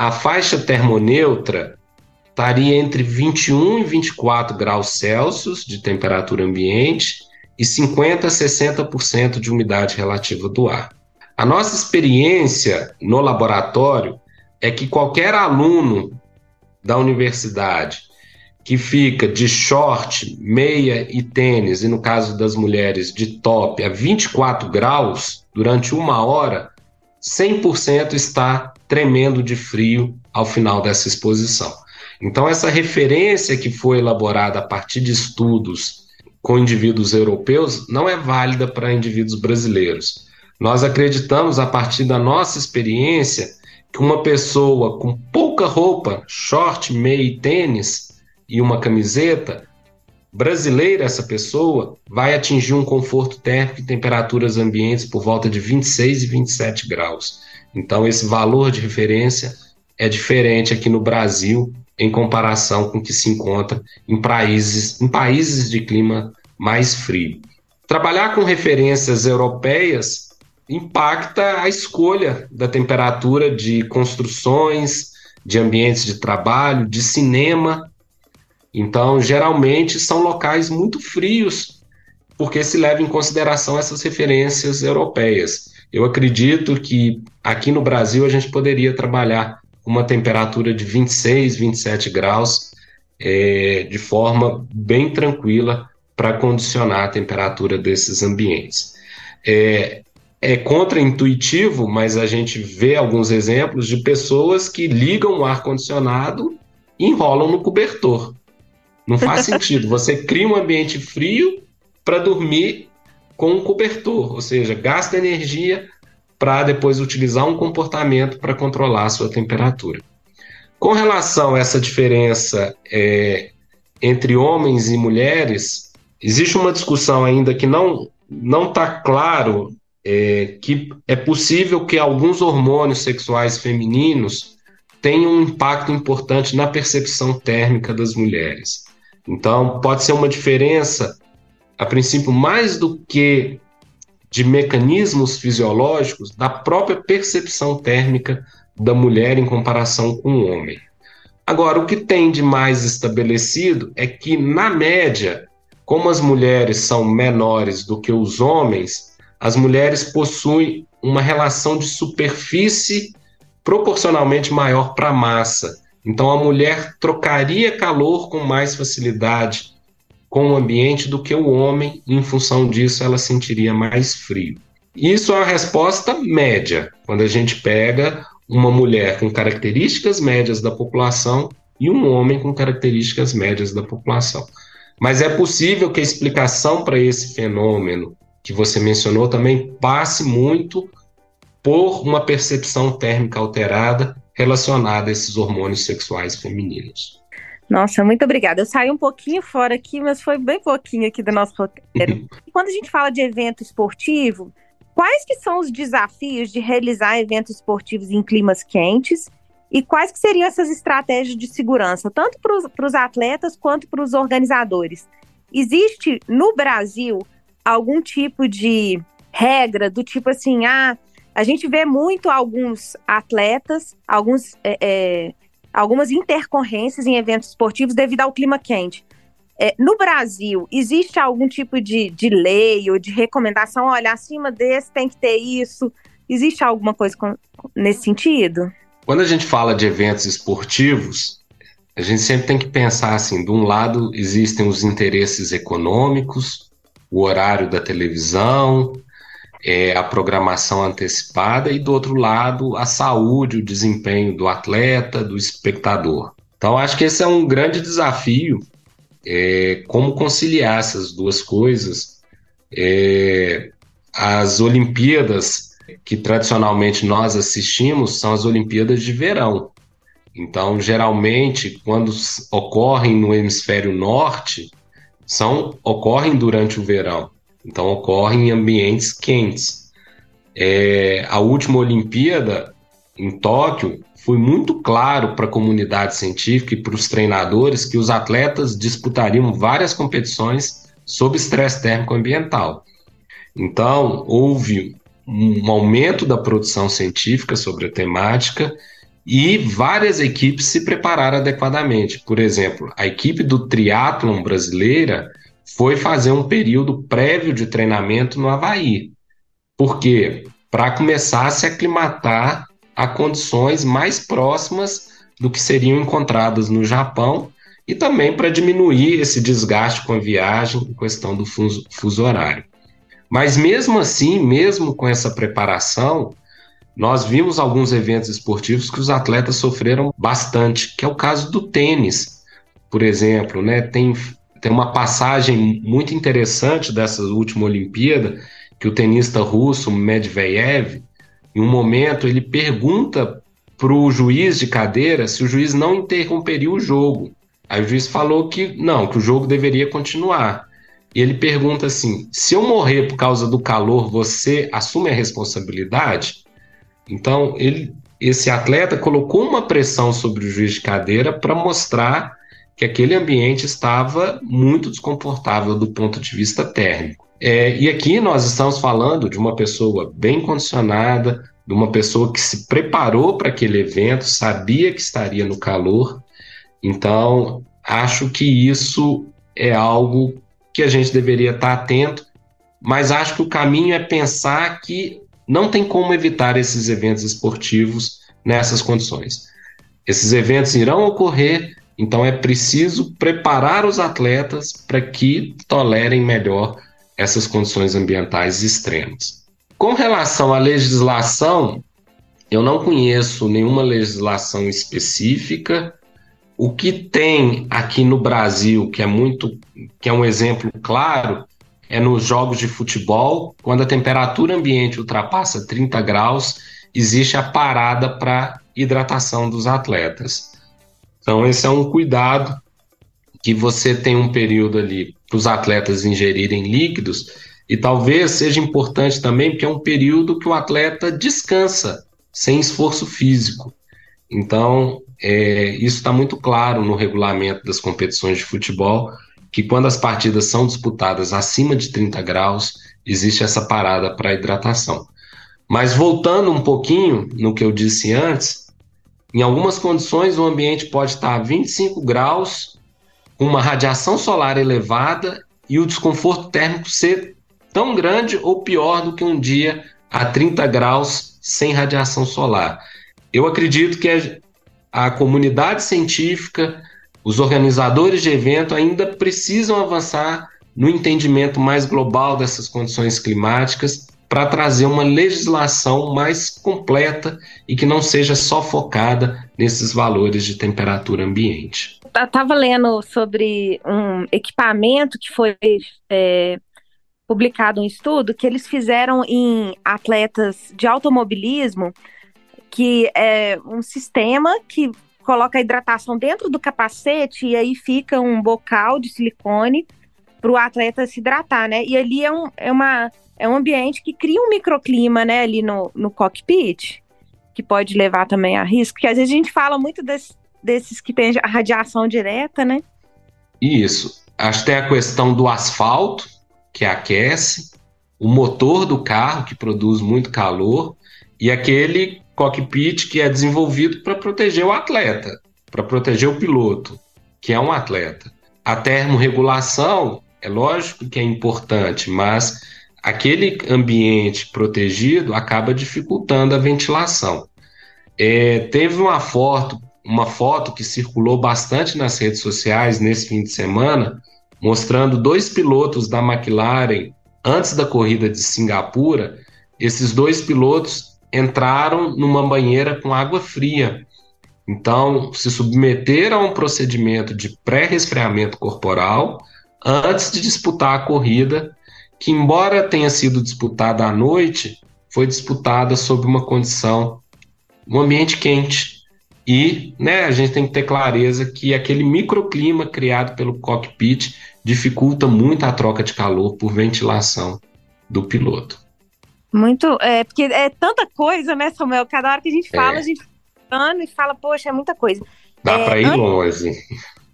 a faixa termoneutra estaria entre 21 e 24 graus Celsius de temperatura ambiente e 50 a 60% de umidade relativa do ar. A nossa experiência no laboratório é que qualquer aluno da universidade que fica de short, meia e tênis, e no caso das mulheres de top a 24 graus durante uma hora, 100% está tremendo de frio ao final dessa exposição. Então, essa referência que foi elaborada a partir de estudos com indivíduos europeus não é válida para indivíduos brasileiros. Nós acreditamos, a partir da nossa experiência, que uma pessoa com pouca roupa, short, meia e tênis e uma camiseta, brasileira essa pessoa, vai atingir um conforto térmico e temperaturas ambientes por volta de 26 e 27 graus. Então, esse valor de referência é diferente aqui no Brasil em comparação com o que se encontra em países, em países de clima mais frio. Trabalhar com referências europeias impacta a escolha da temperatura de construções, de ambientes de trabalho, de cinema. Então, geralmente são locais muito frios, porque se leva em consideração essas referências europeias. Eu acredito que aqui no Brasil a gente poderia trabalhar uma temperatura de 26, 27 graus, é, de forma bem tranquila para condicionar a temperatura desses ambientes. É, é contraintuitivo, mas a gente vê alguns exemplos de pessoas que ligam o ar-condicionado e enrolam no cobertor. Não faz sentido. Você cria um ambiente frio para dormir com um cobertor, ou seja, gasta energia para depois utilizar um comportamento para controlar a sua temperatura. Com relação a essa diferença é, entre homens e mulheres, existe uma discussão ainda que não não está claro é, que é possível que alguns hormônios sexuais femininos tenham um impacto importante na percepção térmica das mulheres. Então, pode ser uma diferença, a princípio, mais do que de mecanismos fisiológicos, da própria percepção térmica da mulher em comparação com o homem. Agora, o que tem de mais estabelecido é que, na média, como as mulheres são menores do que os homens, as mulheres possuem uma relação de superfície proporcionalmente maior para a massa. Então, a mulher trocaria calor com mais facilidade com o ambiente do que o homem, em função disso, ela sentiria mais frio. Isso é uma resposta média, quando a gente pega uma mulher com características médias da população e um homem com características médias da população. Mas é possível que a explicação para esse fenômeno que você mencionou também passe muito por uma percepção térmica alterada relacionada a esses hormônios sexuais femininos. Nossa, muito obrigada. Eu saí um pouquinho fora aqui, mas foi bem pouquinho aqui do nosso roteiro. Quando a gente fala de evento esportivo, quais que são os desafios de realizar eventos esportivos em climas quentes e quais que seriam essas estratégias de segurança, tanto para os atletas quanto para os organizadores? Existe no Brasil algum tipo de regra do tipo assim, ah, a gente vê muito alguns atletas, alguns é, é, algumas intercorrências em eventos esportivos devido ao clima quente. É, no Brasil, existe algum tipo de, de lei ou de recomendação? Olha, acima desse tem que ter isso. Existe alguma coisa com, nesse sentido? Quando a gente fala de eventos esportivos, a gente sempre tem que pensar assim: de um lado existem os interesses econômicos, o horário da televisão, é, a programação antecipada, e do outro lado, a saúde, o desempenho do atleta, do espectador. Então, acho que esse é um grande desafio, é, como conciliar essas duas coisas. É, as Olimpíadas que tradicionalmente nós assistimos são as Olimpíadas de verão. Então, geralmente, quando ocorrem no hemisfério norte, são ocorrem durante o verão. Então ocorre em ambientes quentes. É, a última Olimpíada em Tóquio foi muito claro para a comunidade científica e para os treinadores que os atletas disputariam várias competições sob estresse térmico ambiental. Então, houve um aumento da produção científica sobre a temática e várias equipes se prepararam adequadamente. Por exemplo, a equipe do triatlon brasileira foi fazer um período prévio de treinamento no Havaí. Por quê? Para começar a se aclimatar a condições mais próximas do que seriam encontradas no Japão e também para diminuir esse desgaste com a viagem em questão do fuso, fuso horário. Mas mesmo assim, mesmo com essa preparação, nós vimos alguns eventos esportivos que os atletas sofreram bastante, que é o caso do tênis, por exemplo, né? Tem tem uma passagem muito interessante dessa última Olimpíada, que o tenista russo Medvedev, em um momento, ele pergunta para o juiz de cadeira se o juiz não interromperia o jogo. Aí o juiz falou que não, que o jogo deveria continuar. E ele pergunta assim: se eu morrer por causa do calor, você assume a responsabilidade? Então, ele, esse atleta colocou uma pressão sobre o juiz de cadeira para mostrar que aquele ambiente estava muito desconfortável do ponto de vista térmico. É, e aqui nós estamos falando de uma pessoa bem condicionada, de uma pessoa que se preparou para aquele evento, sabia que estaria no calor. Então, acho que isso é algo que a gente deveria estar atento, mas acho que o caminho é pensar que não tem como evitar esses eventos esportivos nessas condições. Esses eventos irão ocorrer, então é preciso preparar os atletas para que tolerem melhor essas condições ambientais extremas. Com relação à legislação, eu não conheço nenhuma legislação específica. O que tem aqui no Brasil, que é muito, que é um exemplo claro, é nos jogos de futebol, quando a temperatura ambiente ultrapassa 30 graus, existe a parada para hidratação dos atletas. Então, esse é um cuidado que você tem um período ali para os atletas ingerirem líquidos E talvez seja importante também, porque é um período que o atleta descansa, sem esforço físico. Então, é, isso está muito claro no regulamento das competições de futebol, que quando as partidas são disputadas acima de 30 graus, existe essa parada para hidratação. Mas voltando um pouquinho no que eu disse antes, em algumas condições o ambiente pode estar a 25 graus, com uma radiação solar elevada e o desconforto térmico ser tão grande ou pior do que um dia a 30 graus sem radiação solar. Eu acredito que a comunidade científica, os organizadores de evento ainda precisam avançar no entendimento mais global dessas condições climáticas para trazer uma legislação mais completa e que não seja só focada nesses valores de temperatura ambiente. Eu estava lendo sobre um equipamento que foi é, publicado um estudo que eles fizeram em atletas de automobilismo que é um sistema que coloca a hidratação dentro do capacete e aí fica um bocal de silicone para o atleta se hidratar, né? E ali é um, é, uma, é um ambiente que cria um microclima, né, ali no, no cockpit, que pode levar também a risco, porque às vezes a gente fala muito desse, desses que tem a radiação direta, né? Isso. Acho que tem a questão do asfalto, que aquece, o motor do carro, que produz muito calor, e aquele cockpit que é desenvolvido para proteger o atleta, para proteger o piloto, que é um atleta. A termorregulação, é lógico que é importante, mas aquele ambiente protegido acaba dificultando a ventilação. É, teve uma foto, uma foto que circulou bastante nas redes sociais nesse fim de semana, mostrando dois pilotos da McLaren antes da corrida de Singapura. Esses dois pilotos entraram numa banheira com água fria. Então, se submeter a um procedimento de pré-resfriamento corporal antes de disputar a corrida, que, embora tenha sido disputada à noite, foi disputada sob uma condição, um ambiente quente. E né, a gente tem que ter clareza que aquele microclima criado pelo cockpit dificulta muito a troca de calor por ventilação do piloto. Muito, é, porque é tanta coisa, né, Samuel? Cada hora que a gente fala, é. a gente fala e fala, poxa, é muita coisa. Dá é, para ir antes, longe.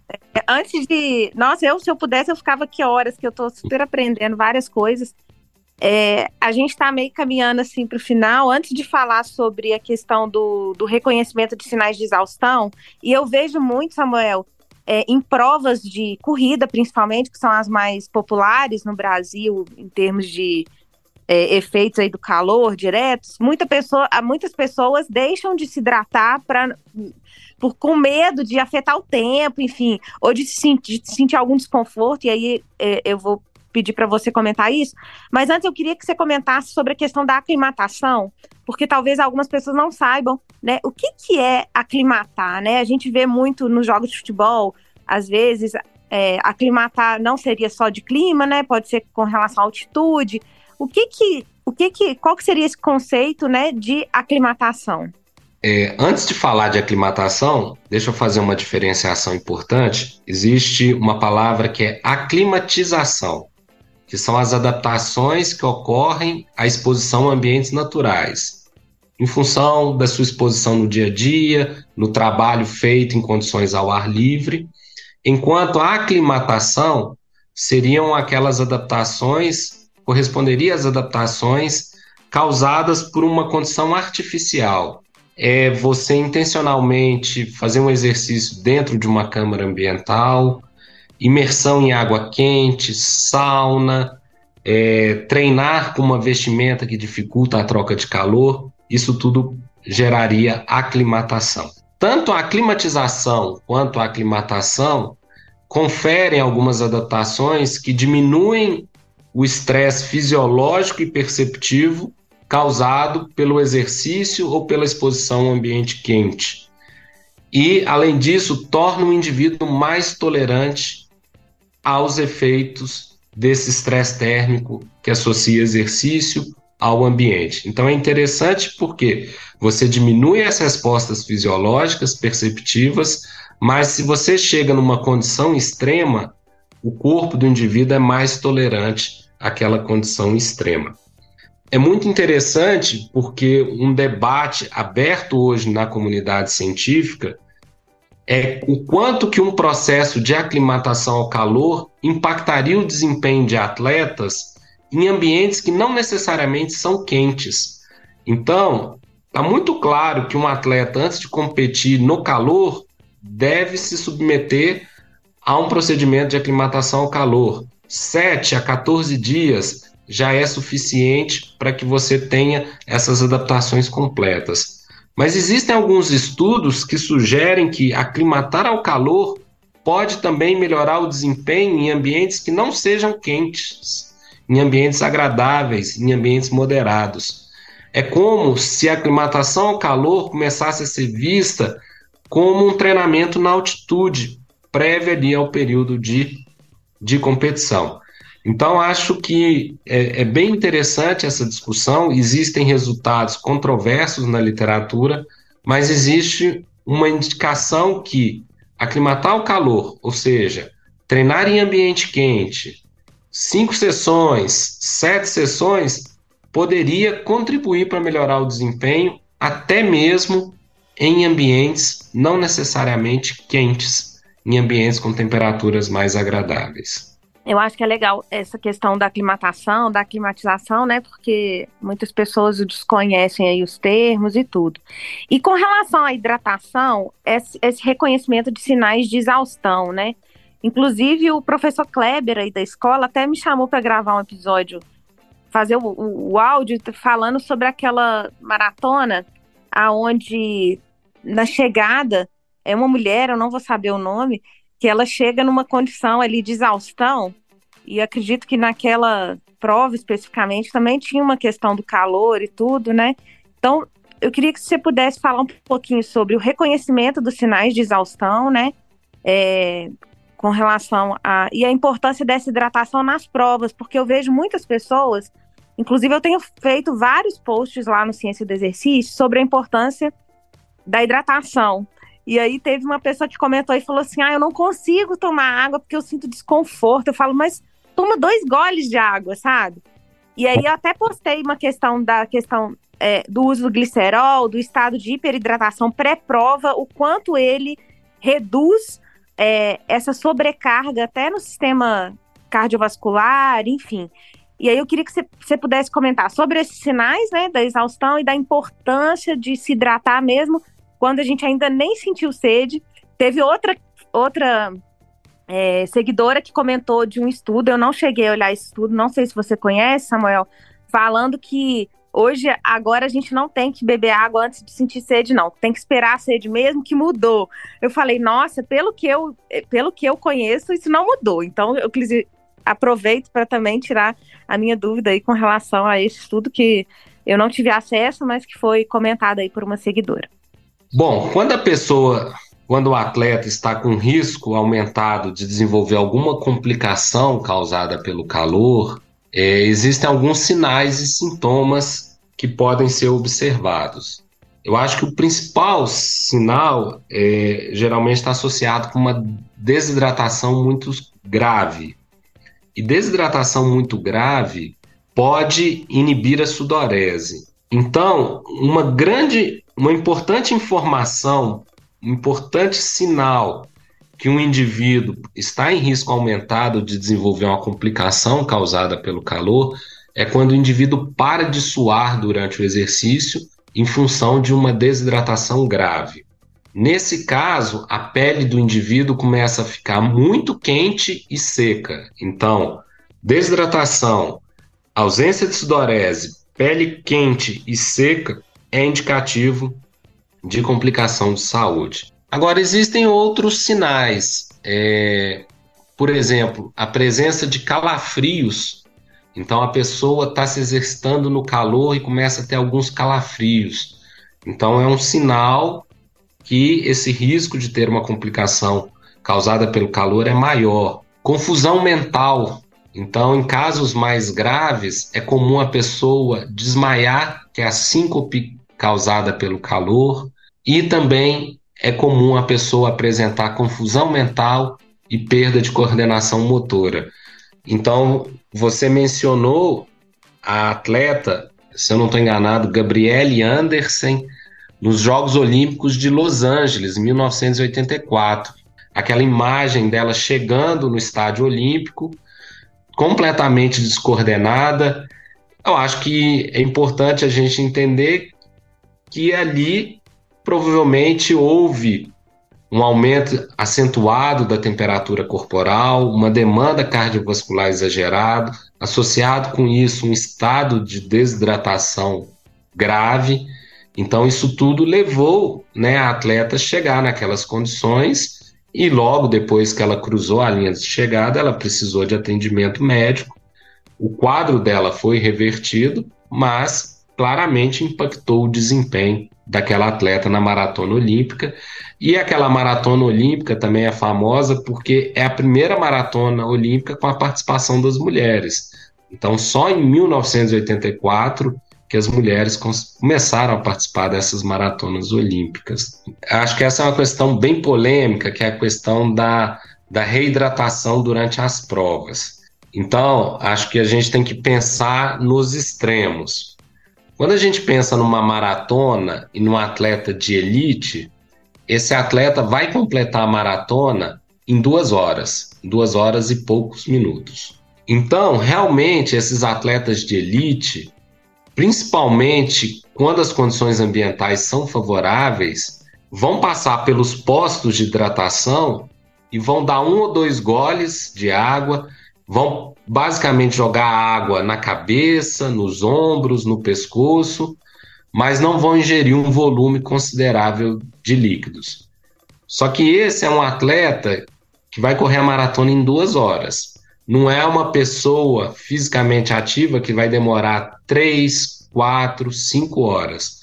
É, antes de. Nossa, eu, se eu pudesse, eu ficava aqui horas, que eu tô super aprendendo várias coisas. É, a gente está meio caminhando assim para o final. Antes de falar sobre a questão do, do reconhecimento de sinais de exaustão, e eu vejo muito, Samuel, é, em provas de corrida, principalmente, que são as mais populares no Brasil, em termos de é, efeitos aí do calor diretos, muita pessoa, muitas pessoas deixam de se hidratar para por com medo de afetar o tempo, enfim, ou de, sentir, de sentir algum desconforto, e aí é, eu vou pedir para você comentar isso. Mas antes eu queria que você comentasse sobre a questão da aclimatação, porque talvez algumas pessoas não saibam, né, o que, que é aclimatar, né? A gente vê muito nos jogos de futebol, às vezes, é, aclimatar não seria só de clima, né? Pode ser com relação à altitude, o que que, o que que, qual que seria esse conceito, né, de aclimatação? É, antes de falar de aclimatação, deixa eu fazer uma diferenciação importante. Existe uma palavra que é aclimatização, que são as adaptações que ocorrem à exposição a ambientes naturais. Em função da sua exposição no dia a dia, no trabalho feito em condições ao ar livre, enquanto a aclimatação seriam aquelas adaptações corresponderia às adaptações causadas por uma condição artificial. É você intencionalmente fazer um exercício dentro de uma câmara ambiental, imersão em água quente, sauna, é, treinar com uma vestimenta que dificulta a troca de calor, isso tudo geraria aclimatação. Tanto a climatização quanto a aclimatação conferem algumas adaptações que diminuem o estresse fisiológico e perceptivo causado pelo exercício ou pela exposição ao ambiente quente. E, além disso, torna o indivíduo mais tolerante aos efeitos desse estresse térmico que associa exercício ao ambiente. Então é interessante porque você diminui as respostas fisiológicas perceptivas, mas se você chega numa condição extrema, o corpo do indivíduo é mais tolerante aquela condição extrema. É muito interessante porque um debate aberto hoje na comunidade científica é o quanto que um processo de aclimatação ao calor impactaria o desempenho de atletas em ambientes que não necessariamente são quentes. Então, está muito claro que um atleta, antes de competir no calor, deve se submeter a um procedimento de aclimatação ao calor. 7 a 14 dias já é suficiente para que você tenha essas adaptações completas. Mas existem alguns estudos que sugerem que aclimatar ao calor pode também melhorar o desempenho em ambientes que não sejam quentes, em ambientes agradáveis, em ambientes moderados. É como se a aclimatação ao calor começasse a ser vista como um treinamento na altitude, prévio ali ao período de, de competição. Então, acho que é, é, bem interessante essa discussão. Existem resultados controversos na literatura, mas existe uma indicação que aclimatar o calor, ou seja, treinar em ambiente quente, cinco sessões, sete sessões, poderia contribuir para melhorar o desempenho, até mesmo em ambientes não necessariamente quentes, em ambientes com temperaturas mais agradáveis. Eu acho que é legal essa questão da aclimatação, da aclimatização, né? Porque muitas pessoas desconhecem aí os termos e tudo. E com relação à hidratação, esse, esse reconhecimento de sinais de exaustão, né? Inclusive, o professor Kleber aí da escola até me chamou para gravar um episódio, fazer o, o, o, áudio falando sobre aquela maratona aonde na chegada é uma mulher, eu não vou saber o nome, que ela chega numa condição ali de exaustão, e acredito que naquela prova especificamente também tinha uma questão do calor e tudo, né? Então, eu queria que você pudesse falar um pouquinho sobre o reconhecimento dos sinais de exaustão, né? É, com relação a. e a importância dessa hidratação nas provas, porque eu vejo muitas pessoas, inclusive eu tenho feito vários posts lá no Ciência do Exercício sobre a importância da hidratação. E aí teve uma pessoa que comentou e falou assim: ah, eu não consigo tomar água porque eu sinto desconforto. Eu falo, mas toma dois goles de água, sabe? E aí eu até postei uma questão da questão é, do uso do glicerol, do estado de hiperidratação pré-prova, o quanto ele reduz é, essa sobrecarga até no sistema cardiovascular, enfim. E aí eu queria que você, pudesse comentar sobre esses sinais né, da exaustão e da importância de se hidratar mesmo quando a gente ainda nem sentiu sede. Teve outra, outra é, seguidora que comentou de um estudo, eu não cheguei a olhar esse estudo, não sei se você conhece, Samuel, falando que hoje, agora a gente não tem que beber água antes de sentir sede, não. Tem que esperar a sede mesmo, que mudou. Eu falei, nossa, pelo que eu, eh, pelo que eu conheço, isso não mudou. Então, eu aproveito para também tirar a minha dúvida aí com relação a esse estudo que eu não tive acesso, mas que foi comentado aí por uma seguidora. Bom, quando a pessoa, quando o atleta está com risco aumentado de desenvolver alguma complicação causada pelo calor, é, existem alguns sinais e sintomas que podem ser observados. Eu acho que o principal sinal é, geralmente está associado com uma desidratação muito grave. E desidratação muito grave pode inibir a sudorese. Então, uma grande uma importante informação, um importante sinal que um indivíduo está em risco aumentado de desenvolver uma complicação causada pelo calor é quando o indivíduo para de suar durante o exercício em função de uma desidratação grave. Nesse caso, a pele do indivíduo começa a ficar muito quente e seca. Então, desidratação, ausência de sudorese, pele quente e seca é indicativo de complicação de saúde. Agora, existem outros sinais, é, por exemplo, a presença de calafrios. Então, a pessoa está se exercitando no calor e começa a ter alguns calafrios. Então, é um sinal que esse risco de ter uma complicação causada pelo calor é maior. Confusão mental. Então, em casos mais graves, é comum a pessoa desmaiar, que é a síncope causada pelo calor, e também é comum a pessoa apresentar confusão mental e perda de coordenação motora. Então, você mencionou a atleta, se eu não estou enganado, Gabriele Anderson, nos Jogos Olímpicos de Los Angeles, 1984. Aquela imagem dela chegando no estádio olímpico, completamente descoordenada. Eu acho que é importante a gente entender que ali provavelmente houve um aumento acentuado da temperatura corporal, uma demanda cardiovascular exagerada, associado com isso um estado de desidratação grave. Então isso tudo levou, né, a atleta chegar naquelas condições e logo depois que ela cruzou a linha de chegada, ela precisou de atendimento médico. O quadro dela foi revertido, mas claramente impactou o desempenho daquela atleta na maratona olímpica. E aquela maratona olímpica também é famosa porque é a primeira maratona olímpica com a participação das mulheres. Então, só em 1984 que as mulheres começaram a participar dessas maratonas olímpicas. Acho que essa é uma questão bem polêmica, que é a questão da, da reidratação durante as provas. Então, acho que a gente tem que pensar nos extremos. Quando a gente pensa numa maratona e num atleta de elite, esse atleta vai completar a maratona em duas horas, duas horas e poucos minutos. Então, realmente, esses atletas de elite, principalmente quando as condições ambientais são favoráveis, vão passar pelos postos de hidratação e vão dar um ou dois goles de água, vão basicamente jogar água na cabeça, nos ombros, no pescoço, mas não vão ingerir um volume considerável de líquidos. Só que esse é um atleta que vai correr a maratona em duas horas. Não é uma pessoa fisicamente ativa que vai demorar três, quatro, cinco horas.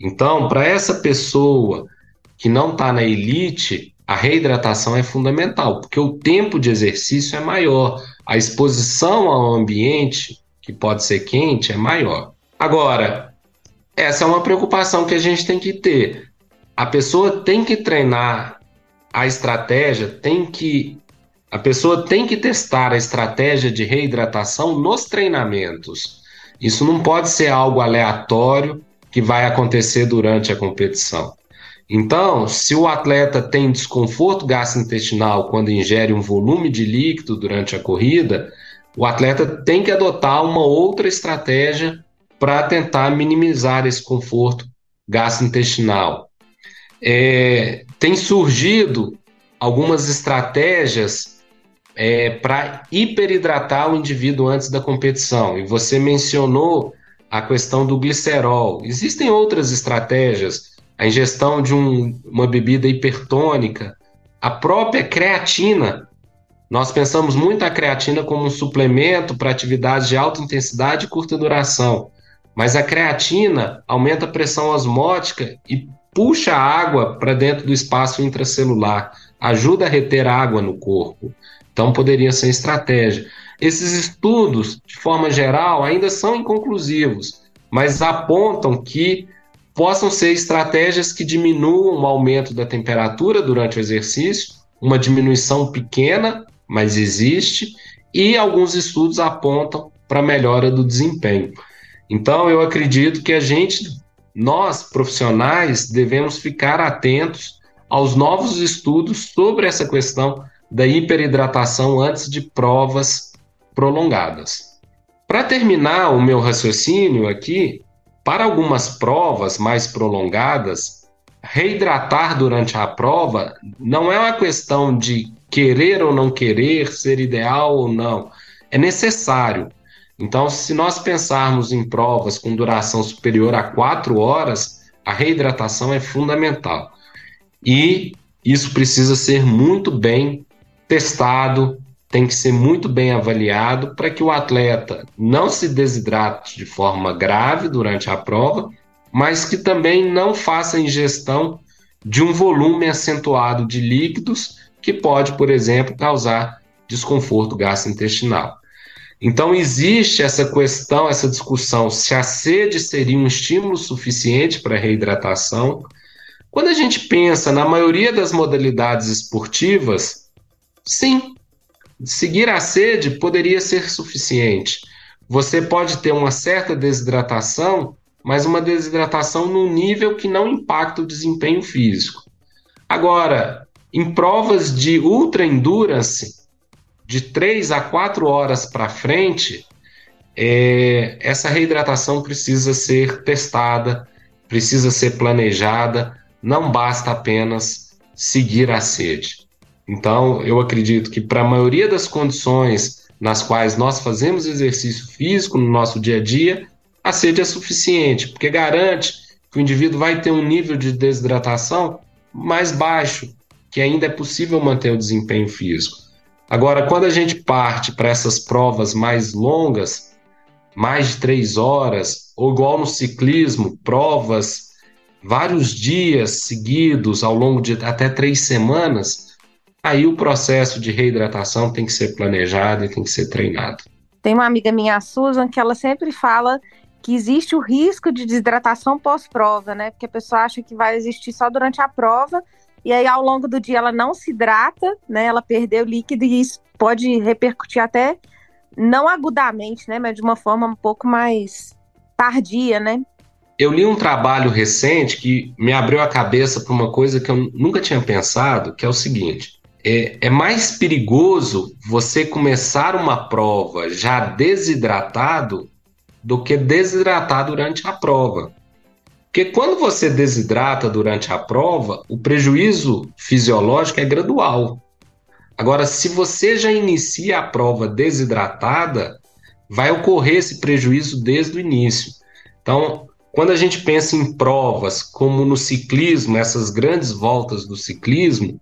Então, para essa pessoa que não está na elite, a reidratação é fundamental, porque o tempo de exercício é maior, a exposição ao ambiente, que pode ser quente, é maior. Agora, essa é uma preocupação que a gente tem que ter. A pessoa tem que treinar a estratégia, tem que a pessoa tem que testar a estratégia de reidratação nos treinamentos. Isso não pode ser algo aleatório que vai acontecer durante a competição. Então, se o atleta tem desconforto gastrointestinal quando ingere um volume de líquido durante a corrida, o atleta tem que adotar uma outra estratégia para tentar minimizar esse conforto gastrointestinal. É, tem surgido algumas estratégias é, para hiperidratar o indivíduo antes da competição, e você mencionou a questão do glicerol. Existem outras estratégias a ingestão de um, uma bebida hipertônica, a própria creatina. Nós pensamos muito a creatina como um suplemento para atividades de alta intensidade e curta duração, mas a creatina aumenta a pressão osmótica e puxa água para dentro do espaço intracelular, ajuda a reter água no corpo. Então poderia ser estratégia. Esses estudos, de forma geral, ainda são inconclusivos, mas apontam que possam ser estratégias que diminuam o aumento da temperatura durante o exercício, uma diminuição pequena, mas existe, e alguns estudos apontam para melhora do desempenho. Então, eu acredito que a gente, nós profissionais, devemos ficar atentos aos novos estudos sobre essa questão da hiperidratação antes de provas prolongadas. Para terminar o meu raciocínio aqui, para algumas provas mais prolongadas, reidratar durante a prova não é uma questão de querer ou não querer, ser ideal ou não. É necessário. Então, se nós pensarmos em provas com duração superior a quatro horas, a reidratação é fundamental. E isso precisa ser muito bem testado, tem que ser muito bem avaliado para que o atleta não se desidrate de forma grave durante a prova, mas que também não faça ingestão de um volume acentuado de líquidos que pode, por exemplo, causar desconforto gastrointestinal. Então existe essa questão, essa discussão se a sede seria um estímulo suficiente para a reidratação. Quando a gente pensa na maioria das modalidades esportivas, sim, seguir a sede poderia ser suficiente. Você pode ter uma certa desidratação, mas uma desidratação num nível que não impacta o desempenho físico. Agora, em provas de ultra endurance, de 3 a 4 horas para frente, é, essa reidratação precisa ser testada, precisa ser planejada, não basta apenas seguir a sede. Então, eu acredito que para a maioria das condições nas quais nós fazemos exercício físico no nosso dia a dia, a sede é suficiente, porque garante que o indivíduo vai ter um nível de desidratação mais baixo, que ainda é possível manter o desempenho físico. Agora, quando a gente parte para essas provas mais longas, mais de três horas, ou igual no ciclismo, provas vários dias seguidos ao longo de até três semanas, aí o processo de reidratação tem que ser planejado e tem que ser treinado. Tem uma amiga minha, a Susan, que ela sempre fala que existe o risco de desidratação pós-prova, né? Porque a pessoa acha que vai existir só durante a prova, e aí ao longo do dia ela não se hidrata, né? Ela perdeu líquido e isso pode repercutir até não agudamente, né, mas de uma forma um pouco mais tardia, né? Eu li um trabalho recente que me abriu a cabeça para uma coisa que eu nunca tinha pensado, que é o seguinte: é, é mais perigoso você começar uma prova já desidratado do que desidratar durante a prova. Porque quando você desidrata durante a prova, o prejuízo fisiológico é gradual. Agora, se você já inicia a prova desidratada, vai ocorrer esse prejuízo desde o início. Então, quando a gente pensa em provas como no ciclismo, essas grandes voltas do ciclismo,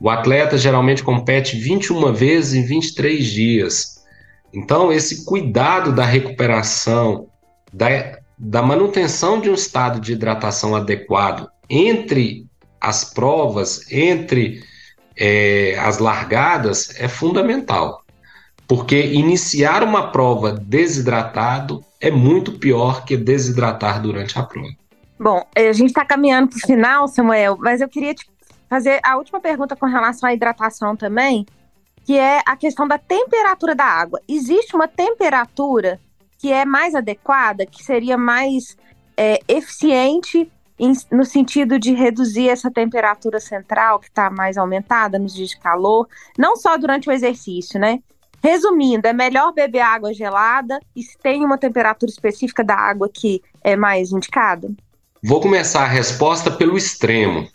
o atleta geralmente compete 21 vezes em 23 dias. Então, esse cuidado da recuperação, da, da manutenção de um estado de hidratação adequado entre as provas, entre é, as largadas é fundamental, porque iniciar uma prova desidratado é muito pior que desidratar durante a prova. Bom, é, a gente está caminhando para o final, Samuel, mas eu queria te fazer a última pergunta com relação à hidratação também, que é a questão da temperatura da água. Existe uma temperatura que é mais adequada, que seria mais é, eficiente no sentido de reduzir essa temperatura central que está mais aumentada nos dias de calor, não só durante o exercício, né? Resumindo, é melhor beber água gelada e se tem uma temperatura específica da água que é mais indicada? Vou começar a resposta pelo extremo.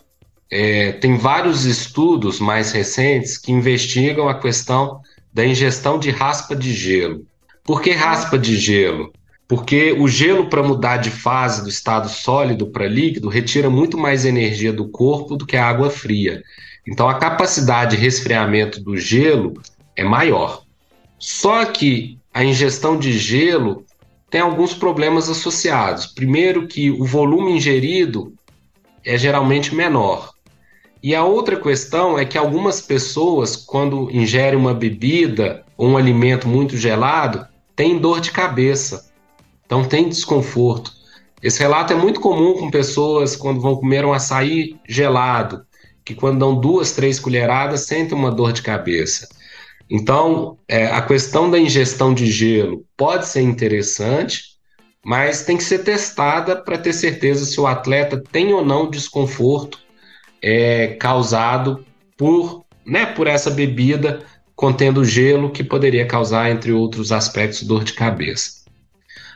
É, tem vários estudos mais recentes que investigam a questão da ingestão de raspa de gelo. Por que raspa de gelo? Porque o gelo, para mudar de fase do estado sólido para líquido, retira muito mais energia do corpo do que a água fria. Então, a capacidade de resfriamento do gelo é maior. Só que a ingestão de gelo tem alguns problemas associados. Primeiro, que o volume ingerido é geralmente menor. E a outra questão é que algumas pessoas, quando ingerem uma bebida ou um alimento muito gelado, têm dor de cabeça. Então tem desconforto. Esse relato é muito comum com pessoas quando vão comer um açaí gelado, que quando dão duas, três colheradas sentem uma dor de cabeça. Então, é, a questão da ingestão de gelo pode ser interessante, mas tem que ser testada para ter certeza se o atleta tem ou não desconforto é, causado por, né, por essa bebida contendo gelo que poderia causar, entre outros aspectos, dor de cabeça.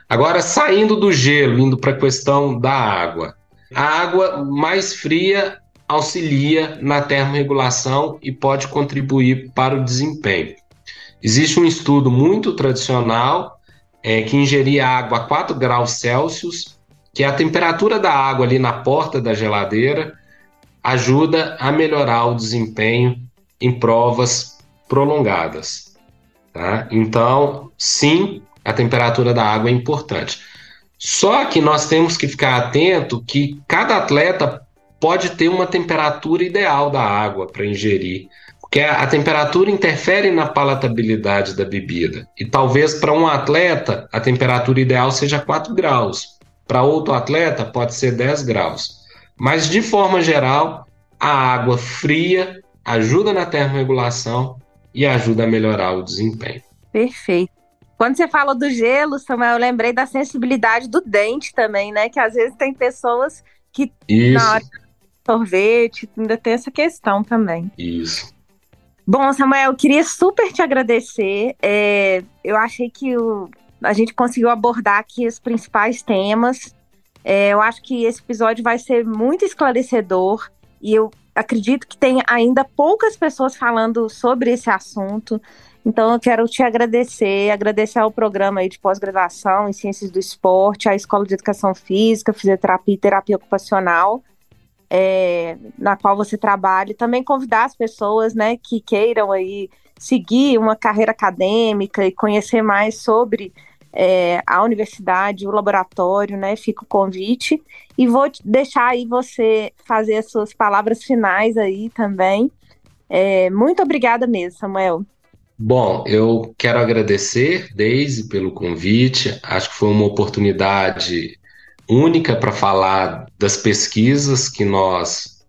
Agora, saindo do gelo, indo para a questão da água. A água mais fria auxilia na termorregulação e pode contribuir para o desempenho. Existe um estudo muito tradicional é, que ingerir água a 4 graus Celsius, que é a temperatura da água ali na porta da geladeira, ajuda a melhorar o desempenho em provas prolongadas. Tá? Então, sim, a temperatura da água é importante. Só que nós temos que ficar atento que cada atleta pode ter uma temperatura ideal da água para ingerir, porque a, temperatura interfere na palatabilidade da bebida. E talvez para um atleta a temperatura ideal seja 4 graus, para outro atleta pode ser 10 graus. Mas de forma geral, a água fria ajuda na termorregulação e ajuda a melhorar o desempenho. Perfeito. Quando você falou do gelo, Samuel, eu lembrei da sensibilidade do dente também, né? Que às vezes tem pessoas que Isso. na hora sorvete ainda tem essa questão também. Isso. Bom, Samuel, eu queria super te agradecer. É, eu achei que o, a gente conseguiu abordar aqui os principais temas. É, eu acho que esse episódio vai ser muito esclarecedor e eu acredito que tem ainda poucas pessoas falando sobre esse assunto. Então, eu quero te agradecer, agradecer ao programa aí de pós-graduação em Ciências do Esporte, à Escola de Educação Física, Fisioterapia e Terapia Ocupacional, é, na qual você trabalha, e também convidar as pessoas, né, que queiram aí seguir uma carreira acadêmica e conhecer mais sobre é, a universidade, o laboratório, né? Fica o convite. E vou deixar aí você fazer as suas palavras finais aí também. É, muito obrigada mesmo, Samuel. Bom, eu quero agradecer, Deise, pelo convite. Acho que foi uma oportunidade única para falar das pesquisas que nós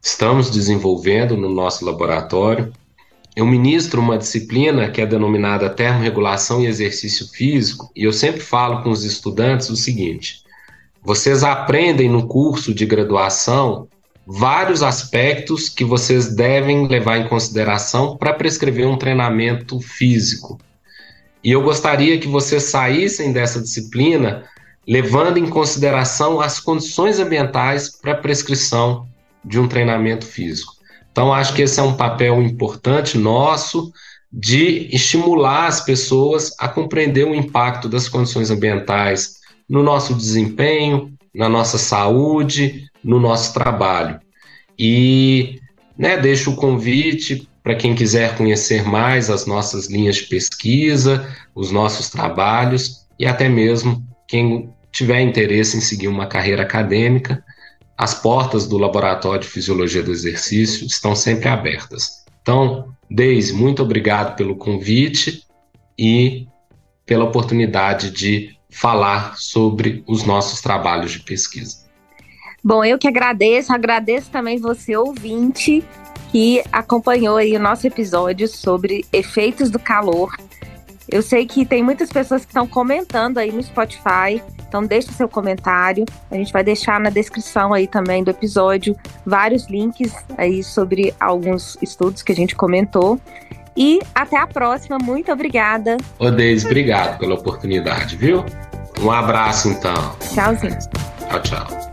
estamos desenvolvendo no nosso laboratório. Eu ministro uma disciplina que é denominada termorregulação e exercício físico, e eu sempre falo com os estudantes o seguinte: vocês aprendem no curso de graduação vários aspectos que vocês devem levar em consideração para prescrever um treinamento físico. E eu gostaria que vocês saíssem dessa disciplina levando em consideração as condições ambientais para prescrição de um treinamento físico. Então, acho que esse é um papel importante nosso de estimular as pessoas a compreender o impacto das condições ambientais no nosso desempenho, na nossa saúde, no nosso trabalho. E né, deixo o convite para quem quiser conhecer mais as nossas linhas de pesquisa, os nossos trabalhos e até mesmo quem tiver interesse em seguir uma carreira acadêmica, as portas do Laboratório de Fisiologia do Exercício estão sempre abertas. Então, Deise, muito obrigado pelo convite e pela oportunidade de falar sobre os nossos trabalhos de pesquisa. Bom, eu que agradeço, agradeço também você, ouvinte, que acompanhou aí o nosso episódio sobre efeitos do calor. Eu sei que tem muitas pessoas que estão comentando aí no Spotify, então deixe seu comentário. A gente vai deixar na descrição aí também do episódio vários links aí sobre alguns estudos que a gente comentou. E até a próxima. Muito obrigada. Ô, Deise, obrigado pela oportunidade, viu? Um abraço, então. Tchauzinho. Tchau, tchau.